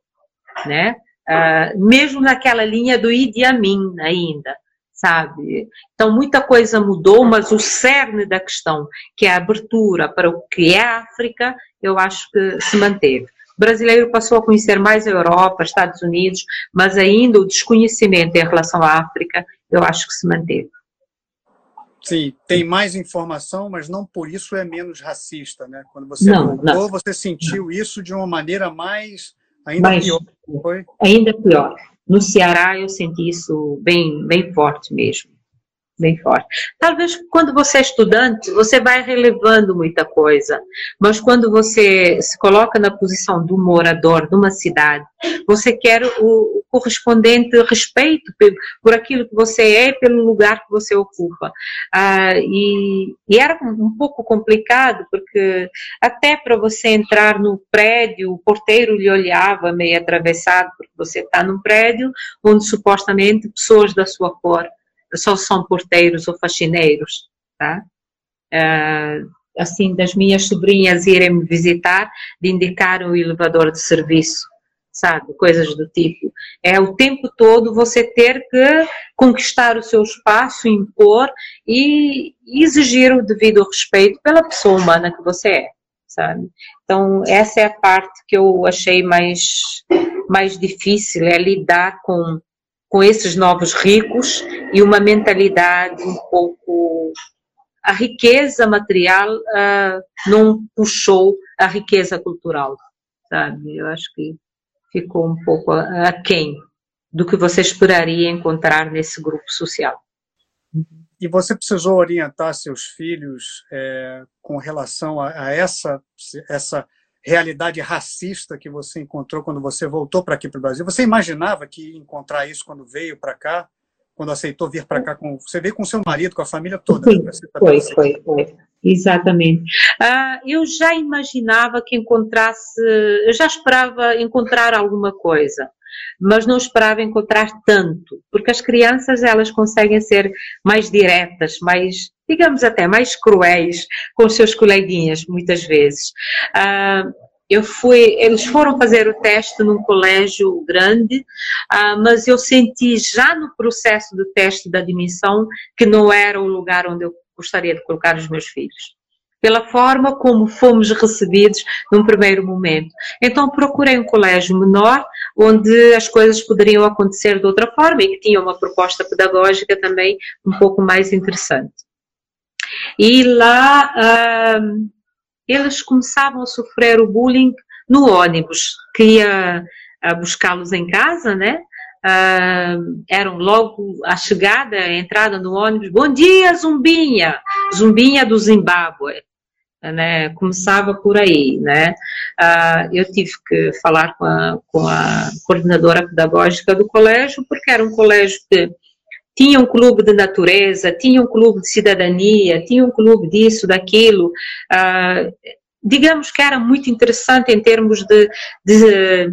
né? Ah, mesmo naquela linha do Idi Amin ainda sabe? Então muita coisa mudou, mas o cerne da questão, que é a abertura para o que é a África, eu acho que se manteve. O brasileiro passou a conhecer mais a Europa, Estados Unidos, mas ainda o desconhecimento em relação à África, eu acho que se manteve. Sim, tem mais informação, mas não por isso é menos racista, né? Quando você não, voltou, não. você sentiu não. isso de uma maneira mais ainda pior, foi? Ainda pior. No Ceará eu senti isso bem, bem forte mesmo bem forte. Talvez quando você é estudante, você vai relevando muita coisa, mas quando você se coloca na posição do morador de uma cidade, você quer o, correspondente respeito por, aquilo que você é e pelo lugar que você ocupa. Ah, e, e, era um pouco complicado, porque até para você entrar no prédio, o porteiro lhe olhava meio atravessado, porque você está num prédio onde supostamente pessoas da sua cor só são porteiros ou faxineiros, tá? Uh, assim, das minhas sobrinhas irem me visitar, de indicar o elevador de serviço, sabe? Coisas do tipo. É o tempo todo você ter que conquistar o seu espaço, impor e exigir o devido respeito pela pessoa humana que você é, sabe? Então, essa é a parte que eu achei mais, mais difícil, é lidar com com esses novos ricos e uma mentalidade um pouco. A riqueza material uh, não puxou a riqueza cultural, sabe? Eu acho que ficou um pouco aquém do que você esperaria encontrar nesse grupo social. E você precisou orientar seus filhos é, com relação a, a, essa, essa realidade racista que você encontrou quando você voltou para aqui para o Brasil? Você imaginava que ia encontrar isso quando veio para cá? Quando aceitou vir para cá? Com, você veio com seu marido, com a família toda? Sim, né? foi, foi, foi. Exatamente. Uh, eu já imaginava que encontrasse, eu já esperava encontrar alguma coisa, mas não esperava encontrar tanto, porque as crianças elas conseguem ser mais diretas, mais, digamos até mais cruéis com seus coleguinhas, muitas vezes. Uh, eu fui, eles foram fazer o teste num colégio grande, uh, mas eu senti já no processo do teste da admissão que não era o lugar onde eu gostaria de colocar os meus filhos. Pela forma como fomos recebidos num primeiro momento. Então procurei um colégio menor, onde as coisas poderiam acontecer de outra forma e que tinha uma proposta pedagógica também um pouco mais interessante. E lá uh, eles começavam a sofrer o bullying no ônibus, que ia buscá-los em casa, né? uh, eram logo a chegada, a entrada no ônibus, bom dia Zumbinha, Zumbinha do Zimbábue, né, começava por aí, né, uh, eu tive que falar com a, com a coordenadora pedagógica do colégio, porque era um colégio que tinha um clube de natureza, tinha um clube de cidadania, tinha um clube disso, daquilo, uh, digamos que era muito interessante em termos de, de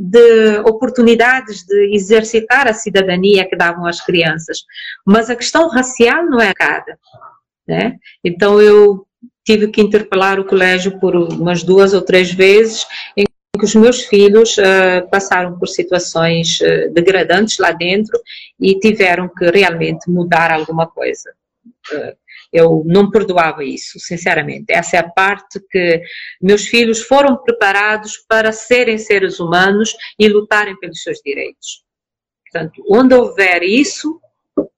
de oportunidades de exercitar a cidadania que davam às crianças. Mas a questão racial não é cada. Né? Então eu tive que interpelar o colégio por umas duas ou três vezes que os meus filhos uh, passaram por situações uh, degradantes lá dentro e tiveram que realmente mudar alguma coisa. Uh, eu não perdoava isso, sinceramente. Essa é a parte que meus filhos foram preparados para serem seres humanos e lutarem pelos seus direitos. Portanto, onde houver isso,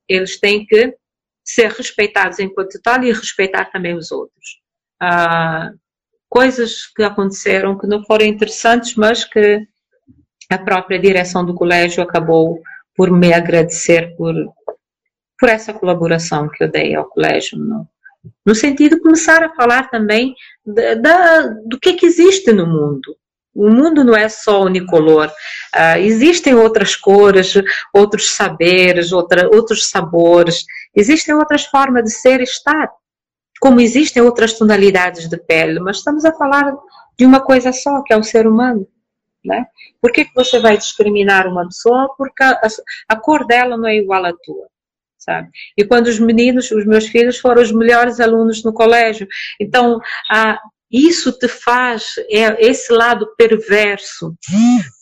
eles têm que ser respeitados enquanto tal e respeitar também os outros. Ah, coisas que aconteceram que não foram interessantes, mas que a própria direção do colégio acabou por me agradecer por por essa colaboração que eu dei ao colégio, no, no sentido de começar a falar também da, da, do que, que existe no mundo. O mundo não é só unicolor, uh, existem outras cores, outros saberes, outra, outros sabores, existem outras formas de ser e estar, como existem outras tonalidades de pele, mas estamos a falar de uma coisa só, que é o ser humano. Né? Por que, que você vai discriminar uma pessoa porque a, a cor dela não é igual à tua? sabe? E quando os meninos, os meus filhos, foram os melhores alunos no colégio. Então, a, isso te faz é, esse lado perverso,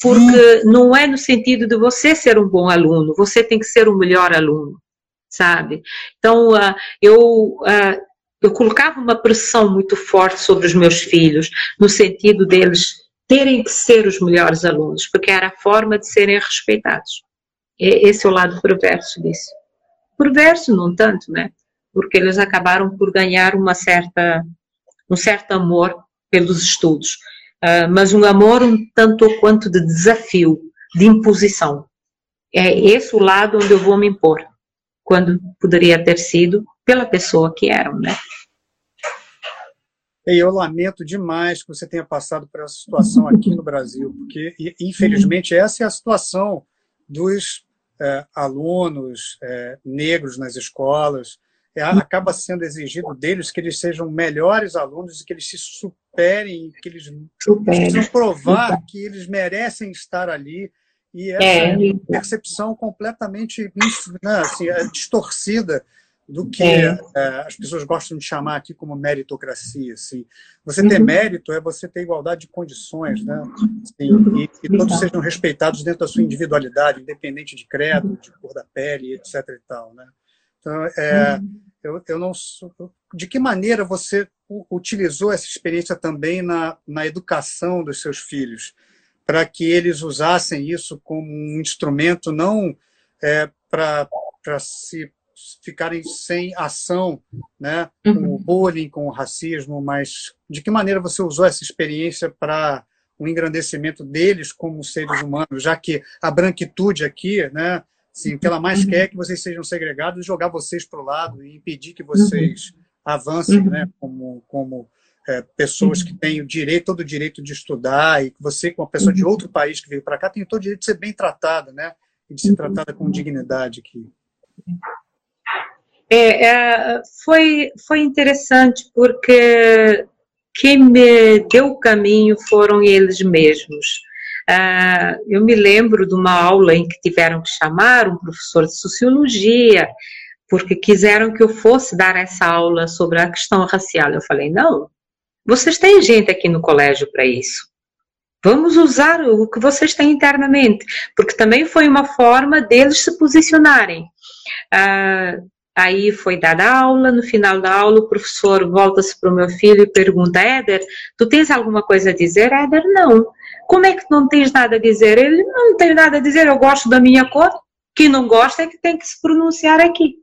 porque não é no sentido de você ser um bom aluno, você tem que ser o melhor aluno, sabe? Então, eu, eu colocava uma pressão muito forte sobre os meus filhos, no sentido deles terem que ser os melhores alunos, porque era a forma de serem respeitados. Esse é o lado perverso disso perverso, não tanto, né? Porque eles acabaram por ganhar uma certa, um certo amor pelos estudos, uh, mas um amor um tanto quanto de desafio, de imposição. É esse o lado onde eu vou me impor, quando poderia ter sido pela pessoa que eram, né? E eu lamento demais que você tenha passado por essa situação aqui no Brasil, porque, infelizmente, essa é a situação dos é, alunos é, negros nas escolas, é, acaba sendo exigido deles que eles sejam melhores alunos e que eles se superem, que eles precisam provar que eles merecem estar ali. E essa é. percepção completamente né, assim, é distorcida do que é. As pessoas gostam de chamar aqui como meritocracia. Assim. Você ter uhum. mérito é você ter igualdade de condições, né? Assim, uhum. e que todos sejam respeitados dentro da sua individualidade, independente de credo, de cor da pele, etc. E tal, né? Então, é, uhum. eu, eu não de que maneira você utilizou essa experiência também na, na educação dos seus filhos, para que eles usassem isso como um instrumento não é, para se ficarem sem ação né, com o uhum. bullying, com o racismo, mas de que maneira você usou essa experiência para o engrandecimento deles como seres humanos, já que a branquitude aqui, né, assim, o que ela mais uhum. quer é que vocês sejam segregados e jogar vocês para o lado e impedir que vocês uhum. avancem né, como, como é, pessoas que têm o direito, todo o direito de estudar, e que você, como uma pessoa de outro país que veio para cá, tem todo o direito de ser bem tratada, né? E de ser tratada com dignidade aqui. É, é, foi, foi interessante porque quem me deu o caminho foram eles mesmos. Uh, eu me lembro de uma aula em que tiveram que chamar um professor de sociologia, porque quiseram que eu fosse dar essa aula sobre a questão racial. Eu falei: não, vocês têm gente aqui no colégio para isso. Vamos usar o que vocês têm internamente, porque também foi uma forma deles se posicionarem. Uh, Aí foi dada aula, no final da aula o professor volta-se para o meu filho e pergunta, Éder, tu tens alguma coisa a dizer? Éder, não. Como é que não tens nada a dizer? Ele, não tenho nada a dizer, eu gosto da minha cor. Quem não gosta é que tem que se pronunciar aqui.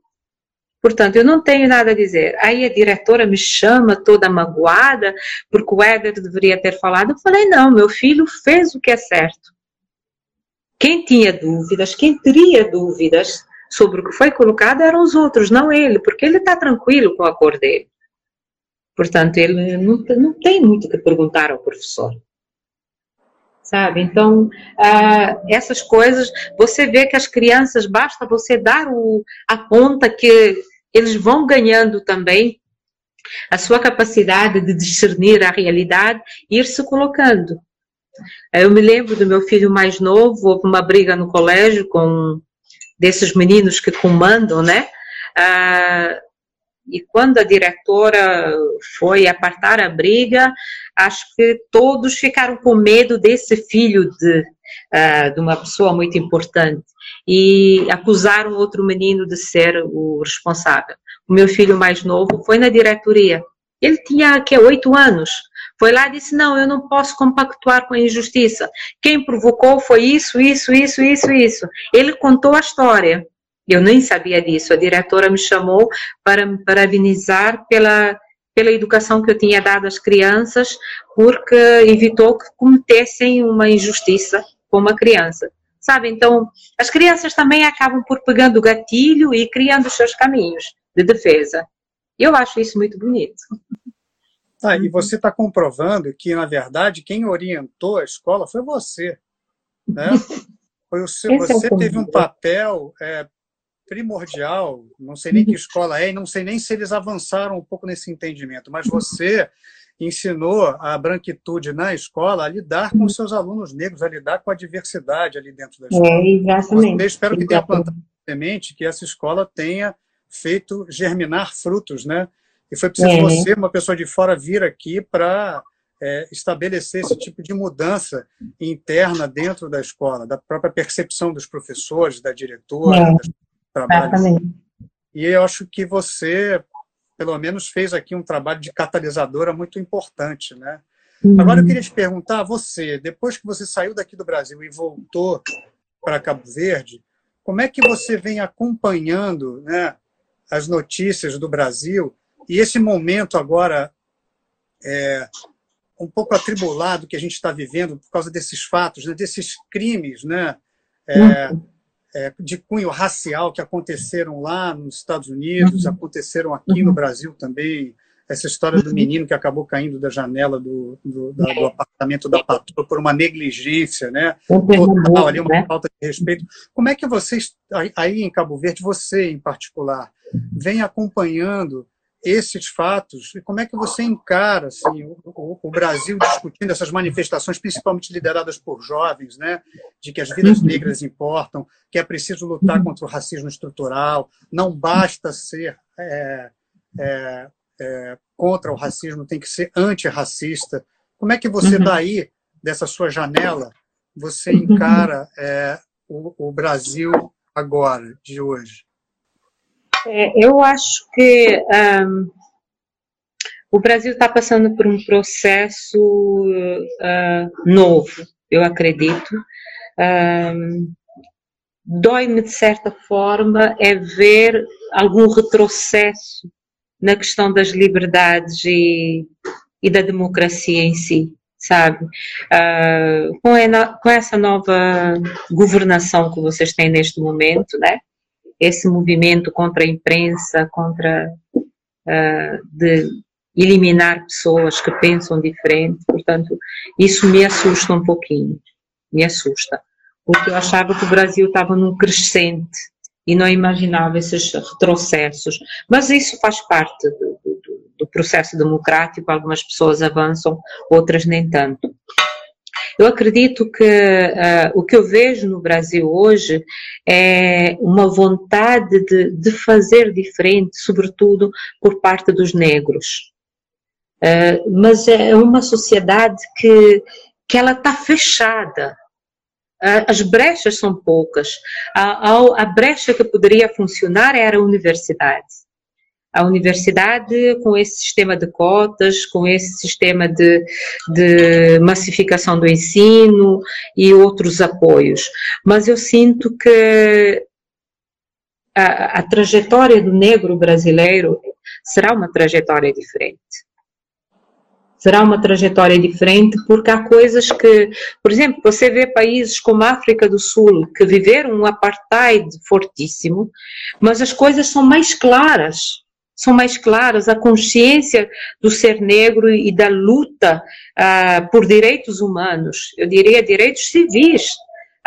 Portanto, eu não tenho nada a dizer. Aí a diretora me chama toda magoada, porque o Éder deveria ter falado. Eu falei, não, meu filho fez o que é certo. Quem tinha dúvidas, quem teria dúvidas, sobre o que foi colocado eram os outros, não ele, porque ele está tranquilo com a cor dele. Portanto, ele não, não tem muito que perguntar ao professor. Sabe? Então, ah, essas coisas, você vê que as crianças, basta você dar o, a ponta que eles vão ganhando também a sua capacidade de discernir a realidade e ir se colocando. Eu me lembro do meu filho mais novo, houve uma briga no colégio com desses meninos que comandam, né? Ah, e quando a diretora foi apartar a briga, acho que todos ficaram com medo desse filho de, uh, de uma pessoa muito importante e acusaram outro menino de ser o responsável. O meu filho mais novo foi na diretoria. Ele tinha que oito anos. Foi lá e disse: Não, eu não posso compactuar com a injustiça. Quem provocou foi isso, isso, isso, isso, isso. Ele contou a história. Eu nem sabia disso. A diretora me chamou para me parabenizar pela, pela educação que eu tinha dado às crianças, porque evitou que cometessem uma injustiça com uma criança. Sabe? Então, as crianças também acabam por pegando o gatilho e criando os seus caminhos de defesa. Eu acho isso muito bonito. Ah, e você está comprovando que, na verdade, quem orientou a escola foi você. Né? Foi o seu, você é teve um papel é, primordial, não sei nem que escola é, e não sei nem se eles avançaram um pouco nesse entendimento, mas você ensinou a branquitude na escola a lidar com os seus alunos negros, a lidar com a diversidade ali dentro da escola. É, exatamente. Você, espero que tenha plantado semente, que essa escola tenha feito germinar frutos, né? E foi preciso é. você, uma pessoa de fora, vir aqui para é, estabelecer esse tipo de mudança interna dentro da escola, da própria percepção dos professores, da diretora, é. dos trabalhos. E eu acho que você, pelo menos, fez aqui um trabalho de catalisadora muito importante, né? Uhum. Agora eu queria te perguntar, você, depois que você saiu daqui do Brasil e voltou para Cabo Verde, como é que você vem acompanhando né, as notícias do Brasil e esse momento agora é, um pouco atribulado que a gente está vivendo por causa desses fatos, né, desses crimes né, é, é, de cunho racial que aconteceram lá nos Estados Unidos, uhum. aconteceram aqui no uhum. Brasil também. Essa história do menino que acabou caindo da janela do, do, da, do apartamento da patroa por uma negligência, né? Total, ali uma né? falta de respeito. Como é que vocês, aí em Cabo Verde, você em particular, vem acompanhando esses fatos e como é que você encara assim, o, o, Brasil discutindo essas manifestações, principalmente lideradas por jovens, né, de que as vidas uhum. negras importam, que é preciso lutar uhum. contra o racismo estrutural, não basta ser é, é, é, contra o racismo, tem que ser antirracista. Como é que você uhum. daí, dessa sua janela, você encara é, o, o Brasil agora, de hoje? É, eu acho que um, o Brasil está passando por um processo uh, novo, eu acredito. Um, Dói-me, de certa forma, é ver algum retrocesso na questão das liberdades e, e da democracia em si, sabe? Uh, com, a, com essa nova governação que vocês têm neste momento, né? Esse movimento contra a imprensa, contra uh, de eliminar pessoas que pensam diferente. Portanto, isso me assusta um pouquinho, me assusta, porque eu achava que o Brasil estava num crescente e não imaginava esses retrocessos. Mas isso faz parte do, do, do processo democrático, algumas pessoas avançam, outras nem tanto. Eu acredito que uh, o que eu vejo no Brasil hoje é uma vontade de, de fazer diferente, sobretudo por parte dos negros. Uh, mas é uma sociedade que, que ela está fechada. Uh, as brechas são poucas. A, a, a brecha que poderia funcionar era a universidade a universidade com esse sistema de cotas, com esse sistema de, de massificação do ensino e outros apoios. Mas eu sinto que a, a trajetória do negro brasileiro será uma trajetória diferente será uma trajetória diferente, porque há coisas que, por exemplo, você vê países como a África do Sul, que viveram um apartheid fortíssimo, mas as coisas são mais claras são mais claras, a consciência do ser negro e da luta uh, por direitos humanos, eu diria direitos civis,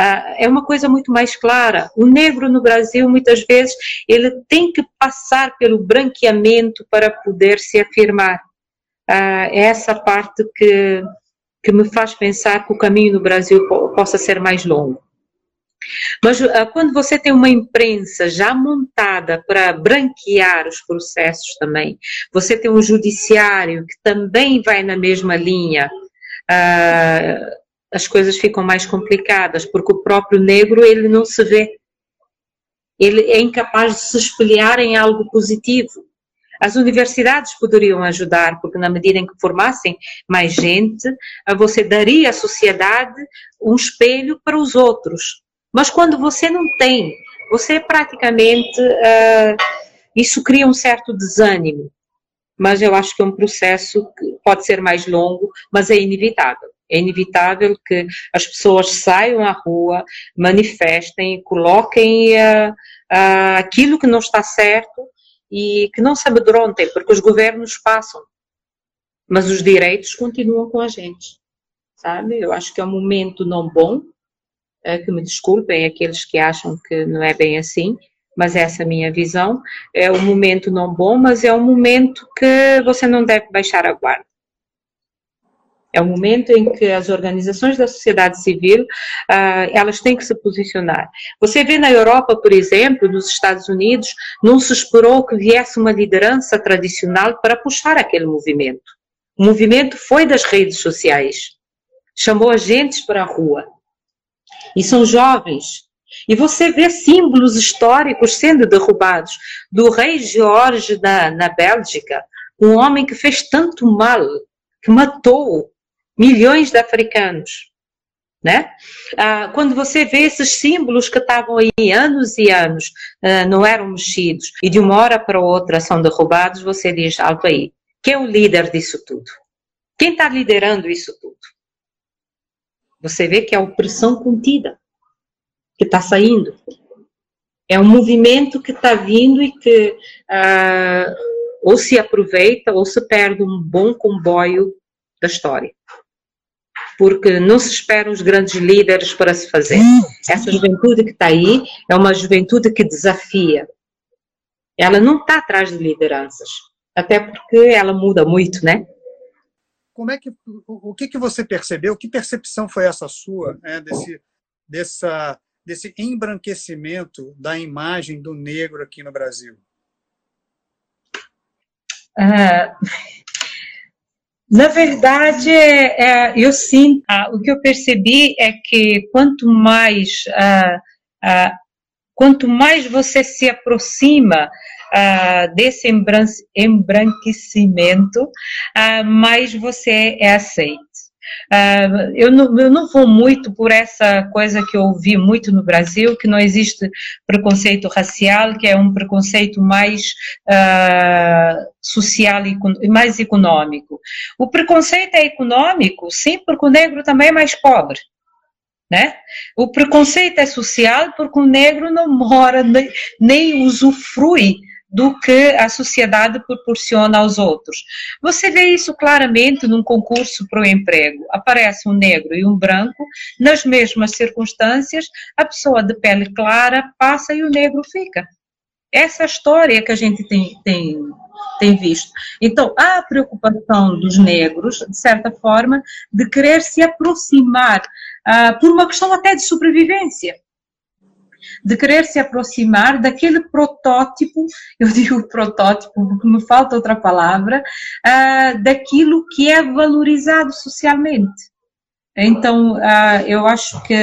uh, é uma coisa muito mais clara. O negro no Brasil, muitas vezes, ele tem que passar pelo branqueamento para poder se afirmar. Uh, é essa parte que, que me faz pensar que o caminho no Brasil possa ser mais longo. Mas uh, quando você tem uma imprensa já montada para branquear os processos também, você tem um judiciário que também vai na mesma linha, uh, as coisas ficam mais complicadas, porque o próprio negro ele não se vê. Ele é incapaz de se espelhar em algo positivo. As universidades poderiam ajudar, porque na medida em que formassem mais gente, você daria à sociedade um espelho para os outros. Mas quando você não tem, você praticamente. Uh, isso cria um certo desânimo. Mas eu acho que é um processo que pode ser mais longo, mas é inevitável. É inevitável que as pessoas saiam à rua, manifestem, coloquem uh, uh, aquilo que não está certo e que não se amedrontem, porque os governos passam, mas os direitos continuam com a gente, sabe? Eu acho que é um momento não bom, é, que me desculpem aqueles que acham que não é bem assim, mas essa é a minha visão. É um momento não bom, mas é um momento que você não deve baixar a guarda. É um momento em que as organizações da sociedade civil, uh, elas têm que se posicionar. Você vê na Europa, por exemplo, nos Estados Unidos, não se esperou que viesse uma liderança tradicional para puxar aquele movimento. O movimento foi das redes sociais. Chamou agentes para a rua e são jovens. E você vê símbolos históricos sendo derrubados. Do rei George na, na Bélgica, um homem que fez tanto mal, que matou milhões de africanos. Né? Ah, quando você vê esses símbolos que estavam aí anos e anos, ah, não eram mexidos, e de uma hora para outra são derrubados, você diz, alto aí, quem é o líder disso tudo? Quem está liderando isso tudo? Você vê que é a opressão contida que está saindo. É um movimento que está vindo e que uh, ou se aproveita ou se perde um bom comboio da história. Porque não se esperam os grandes líderes para se fazer. Essa juventude que está aí é uma juventude que desafia. Ela não está atrás de lideranças. Até porque ela muda muito, né? Como é que o, o que, que você percebeu? Que percepção foi essa sua né, desse, dessa, desse embranquecimento da imagem do negro aqui no Brasil? Ah, na verdade, é, eu sim, ah, o que eu percebi é que quanto mais ah, ah quanto mais você se aproxima desse embranquecimento, uh, mais você é aceito. Uh, eu, não, eu não vou muito por essa coisa que eu ouvi muito no Brasil, que não existe preconceito racial, que é um preconceito mais uh, social e mais econômico. O preconceito é econômico, sim, porque o negro também é mais pobre. Né? O preconceito é social porque o negro não mora nem, nem usufrui do que a sociedade proporciona aos outros. Você vê isso claramente num concurso para o emprego. Aparece um negro e um branco, nas mesmas circunstâncias, a pessoa de pele clara passa e o negro fica. Essa é história que a gente tem, tem, tem visto. Então, há a preocupação dos negros, de certa forma, de querer se aproximar, uh, por uma questão até de sobrevivência de querer se aproximar daquele protótipo, eu digo protótipo porque me falta outra palavra, uh, daquilo que é valorizado socialmente. Então, uh, eu acho que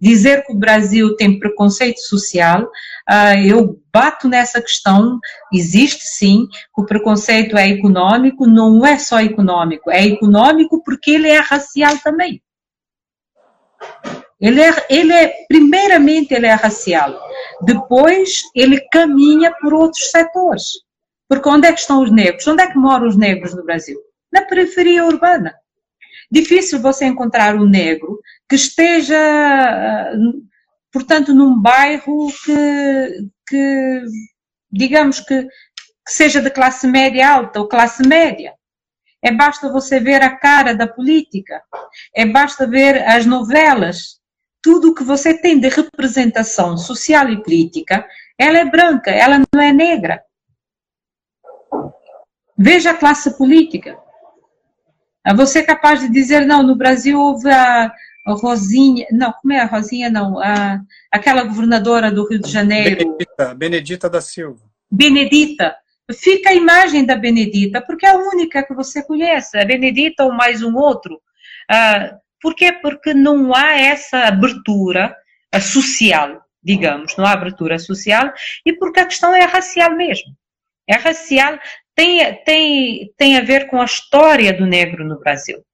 dizer que o Brasil tem preconceito social, uh, eu bato nessa questão, existe sim, o preconceito é econômico, não é só econômico, é econômico porque ele é racial também. Ele é, ele é, primeiramente, ele é racial. Depois, ele caminha por outros setores. Porque onde é que estão os negros? Onde é que moram os negros no Brasil? Na periferia urbana. Difícil você encontrar um negro que esteja, ah, portanto, num bairro que, que digamos que, que seja de classe média alta ou classe média. É basta você ver a cara da política, é basta ver as novelas tudo o que você tem de representação social e política, ela é branca, ela não é negra. Veja a classe política. Você é capaz de dizer, não, no Brasil houve a, a Rosinha, não, como é a Rosinha, não, a, aquela governadora do Rio de Janeiro. Benedita, Benedita da Silva. Benedita. Fica a imagem da Benedita, porque é a única que você conhece, a Benedita ou mais um outro. Ah, por quê? Porque não há essa abertura social, digamos, não há abertura social e porque a questão é racial mesmo. É racial, tem, tem, tem a ver com a história do negro no Brasil,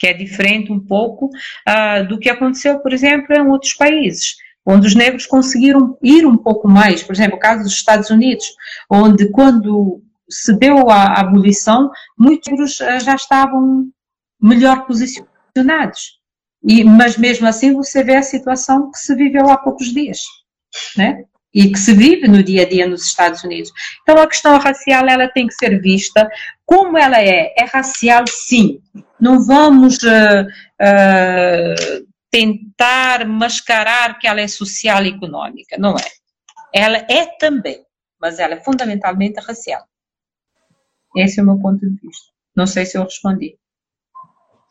que é diferente um pouco uh, do que aconteceu, por exemplo, em outros países onde os negros conseguiram ir um pouco mais, por exemplo, o caso dos Estados Unidos, onde quando se deu a abolição, muitos negros ah, já estavam melhor posicionados. E, mas mesmo assim você vê a situação que se viveu há poucos dias, né? E que se vive no dia a dia nos Estados Unidos. Então a questão racial ela tem que ser vista como ela é. É racial, sim. Não vamos uh, uh, tentar mascarar que ela é social e econômica. Não é. Ela é também, mas ela é fundamentalmente racial. Esse é o meu ponto de vista. Não sei se eu respondi.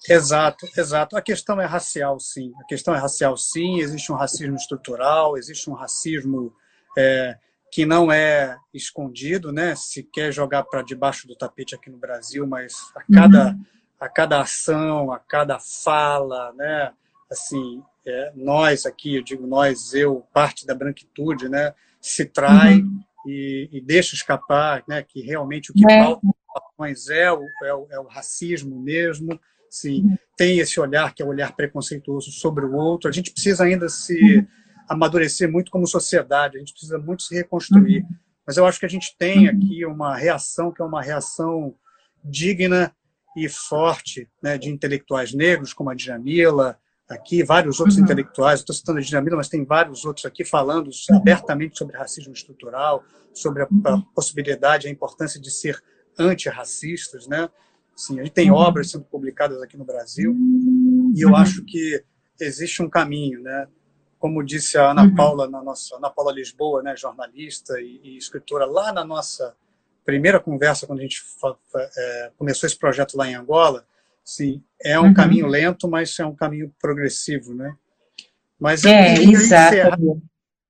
Exato, exato. A questão é racial, sim. A questão é racial, sim. Existe um racismo estrutural, existe um racismo é, que não é escondido, né? Se quer jogar para debaixo do tapete aqui no Brasil, mas a cada, uhum. a cada ação, a cada fala, né? Assim, é, nós aqui, eu digo nós, eu, parte da branquitude, né? Se trai uhum. e, e, deixa escapar, né? Que realmente o que é. falta é o, é o, é o racismo mesmo Sim, uhum. tem esse olhar que é o olhar preconceituoso sobre o outro. A gente precisa ainda se uhum. amadurecer muito como sociedade, a gente precisa muito se reconstruir. Uhum. Mas eu acho que a gente tem aqui uma reação que é uma reação digna e forte né, de intelectuais negros, como a Djamila, aqui, vários outros uhum. intelectuais, estou citando a Djamila, mas tem vários outros aqui falando abertamente sobre racismo estrutural, sobre a, a possibilidade, a importância de ser antirracistas, né? Sim, a gente tem uhum. obras sendo publicadas aqui no Brasil uhum. e eu acho que existe um caminho, né? Como disse a Ana uhum. Paula, na nossa Ana Paula Lisboa, né, jornalista e, e escritora, lá na nossa primeira conversa quando a gente é, começou esse projeto lá em Angola, sim, é um uhum. caminho lento, mas é um caminho progressivo, né? Mas eu é, queria, encerrar,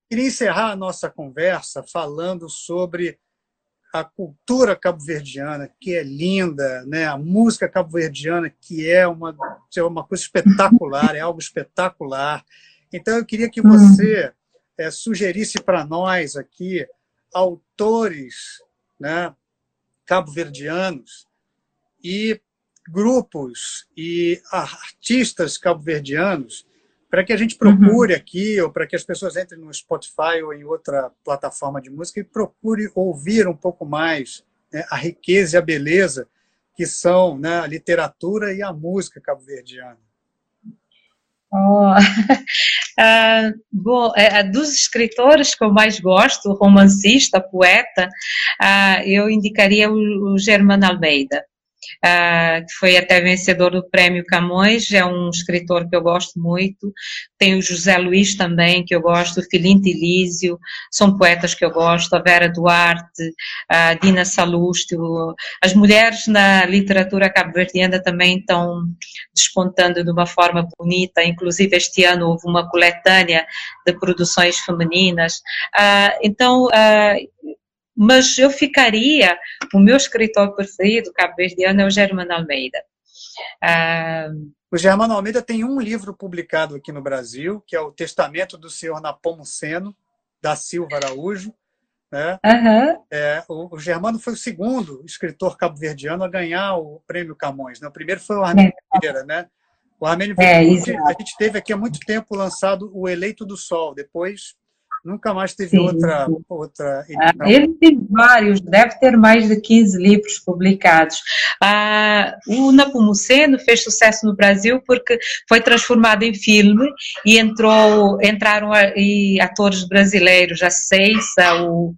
queria encerrar a nossa conversa falando sobre a cultura cabo-verdiana, que é linda, né? a música cabo-verdiana, que é uma, é uma coisa espetacular, é algo espetacular. Então, eu queria que você é, sugerisse para nós aqui autores né, cabo-verdianos e grupos e artistas cabo-verdianos para que a gente procure uhum. aqui, ou para que as pessoas entrem no Spotify ou em outra plataforma de música e procure ouvir um pouco mais né, a riqueza e a beleza que são né, a literatura e a música cabo-verdiana. Oh. uh, bom, é, é, dos escritores que eu mais gosto, romancista, poeta, uh, eu indicaria o, o Germano Almeida uh, que foi até vencedor do Prêmio Camões, é um escritor que eu gosto muito. Tem o José Luiz também, que eu gosto, Filinto Elísio, são poetas que eu gosto, a Vera Duarte, a Dina Salustio. As mulheres na literatura cabo-verdiana também estão despontando de uma forma bonita, inclusive este ano houve uma coletânea de produções femininas. Uh, então, uh, mas eu ficaria, o meu escritor preferido, cabo-verdiano, é o Germano Almeida. Ah, o Germano Almeida tem um livro publicado aqui no Brasil, que é o Testamento do Senhor Napomuceno, da Silva Araújo. Né? Uhum. É, o, o, Germano foi o segundo escritor cabo-verdiano a ganhar o prêmio Camões. Né? O primeiro foi o Armênio é. Vieira, né? O Armênio é, Vieira, a gente teve aqui há muito tempo lançado o Eleito do Sol. Depois Nunca mais teve sim, outra, outra ah, Ele tem vários, deve ter mais de 15 livros publicados. Ah, o Napomuceno fez sucesso no Brasil porque foi transformado em filme e entrou, entraram aí atores brasileiros, a Ceissa, o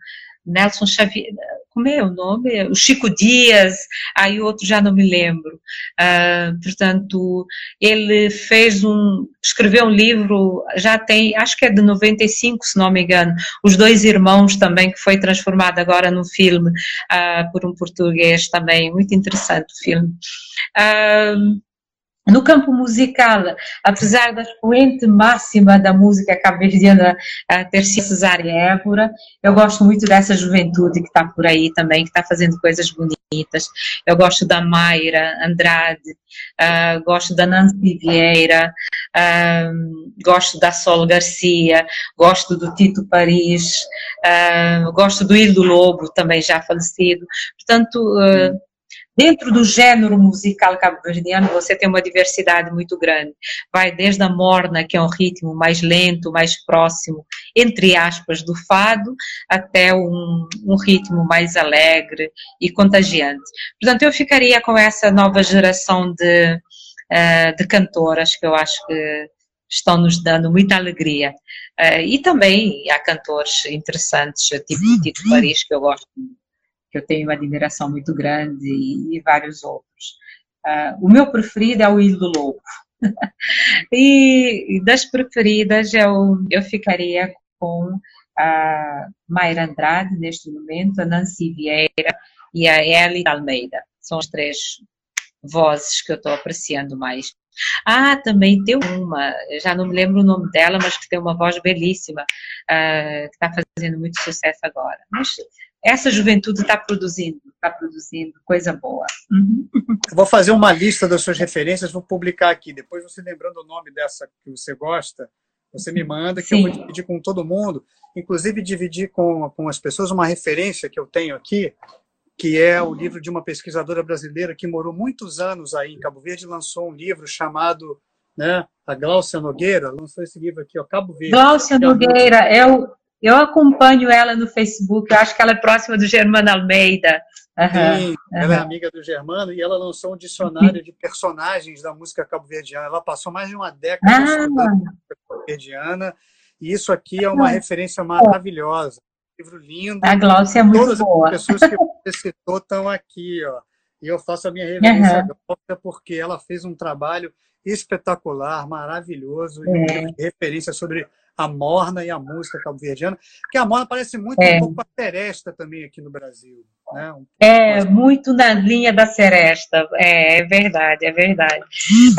Nelson Xavier, como é o nome? O Chico Dias, aí outro já não me lembro. Uh, portanto, ele fez um, escreveu um livro, já tem, acho que é de 95, se não me engano, Os Dois Irmãos também, que foi transformado agora num filme uh, por um português também, muito interessante o filme. Uh, no campo musical, apesar da expoente máxima da música cabo-verdiana ter sido Cesária Évora, eu gosto muito dessa juventude que está por aí também, que está fazendo coisas bonitas. Eu gosto da Mayra Andrade, uh, gosto da Nancy Vieira, uh, gosto da Sol Garcia, gosto do Tito Paris, uh, gosto do Ildo Lobo, também já falecido. Portanto, Dentro do gênero musical cabo-verdiano, você tem uma diversidade muito grande. Vai desde a morna, que é um ritmo mais lento, mais próximo, entre aspas, do fado, até um, um ritmo mais alegre e contagiante. Portanto, eu ficaria com essa nova geração de, uh, de cantoras que eu acho que estão nos dando muita alegria. Uh, e também há cantores interessantes, tipo Tito Paris, que eu gosto muito que eu tenho uma admiração muito grande, e, vários outros. Uh, o meu preferido é o Ilho do Lobo. e, das preferidas eu, eu ficaria com a Mayra Andrade, neste momento, a Nancy Vieira e a Ellie Almeida. São as três vozes que eu estou apreciando mais. Ah, também tem uma, já não me lembro o nome dela, mas que tem uma voz belíssima, uh, que está fazendo muito sucesso agora. Mas essa juventude está produzindo, está produzindo coisa boa. Uhum. Vou fazer uma lista das suas referências, vou publicar aqui. Depois você lembrando o nome dessa que você gosta, você me manda que Sim. eu vou dividir com todo mundo, inclusive dividir com, com as pessoas uma referência que eu tenho aqui, que é o livro de uma pesquisadora brasileira que morou muitos anos aí em Cabo Verde, lançou um livro chamado né, a Gláucia Nogueira, lançou esse livro aqui, ó, Cabo Verde. Gláucia Nogueira, é o, eu acompanho ela no Facebook, eu acho que ela é próxima do Germano Almeida. Uhum, Sim, ela é amiga do Germano e ela lançou um dicionário de personagens da música cabo-verdiana. Ela passou mais de uma década ah. estudando música cabo-verdiana e isso aqui é uma ah. referência maravilhosa. Um livro lindo. A Glaucia é muito Todas boa. as pessoas que você citou estão aqui, ó. E eu faço a minha reverência uhum. à Glaucia porque ela fez um trabalho espetacular, maravilhoso, é. referência sobre a morna e a música cabo-verdiana, porque a morna parece muito é. um pouco a seresta também aqui no Brasil. Né? Um é, mais... muito na linha da seresta, é, é verdade, é verdade.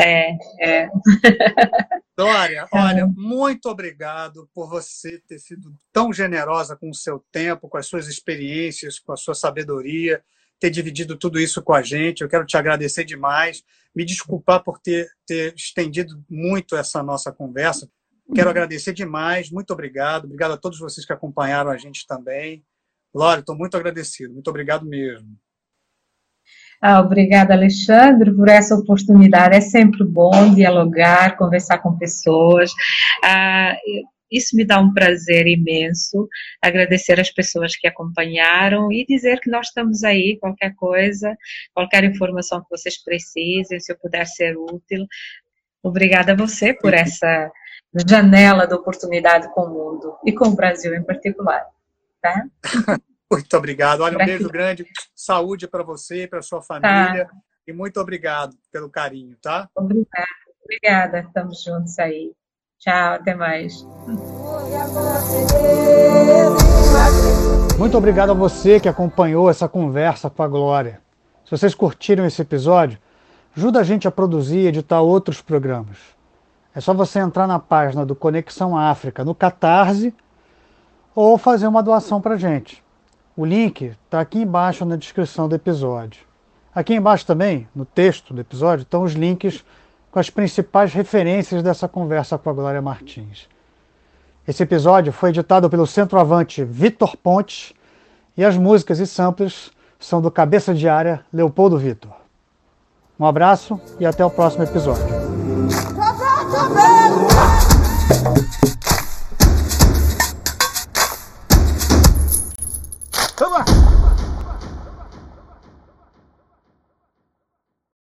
É, é. Dória, olha, muito obrigado por você ter sido tão generosa com o seu tempo, com as suas experiências, com a sua sabedoria, ter dividido tudo isso com a gente. Eu quero te agradecer demais, me desculpar por ter, ter estendido muito essa nossa conversa, Quero agradecer demais, muito obrigado. Obrigado a todos vocês que acompanharam a gente também. Lore, estou muito agradecido, muito obrigado mesmo. Ah, obrigada, Alexandre, por essa oportunidade. É sempre bom dialogar, conversar com pessoas. Ah, isso me dá um prazer imenso. Agradecer as pessoas que acompanharam e dizer que nós estamos aí, qualquer coisa, qualquer informação que vocês precisem, se eu puder ser útil, Obrigada a você por essa janela de oportunidade com o mundo e com o Brasil em particular. Tá? muito obrigado. Olha, um beijo grande. Saúde para você, para sua família. Tá. E muito obrigado pelo carinho, tá? Obrigada. Obrigada. Estamos juntos aí. Tchau, até mais. Muito obrigado a você que acompanhou essa conversa com a Glória. Se vocês curtiram esse episódio, ajuda a gente a produzir e editar outros programas. É só você entrar na página do Conexão África no Catarse ou fazer uma doação para gente. O link está aqui embaixo na descrição do episódio. Aqui embaixo também, no texto do episódio, estão os links com as principais referências dessa conversa com a Glória Martins. Esse episódio foi editado pelo centroavante Vitor Pontes e as músicas e samples são do cabeça de área Leopoldo Vitor. Um abraço e até o próximo episódio.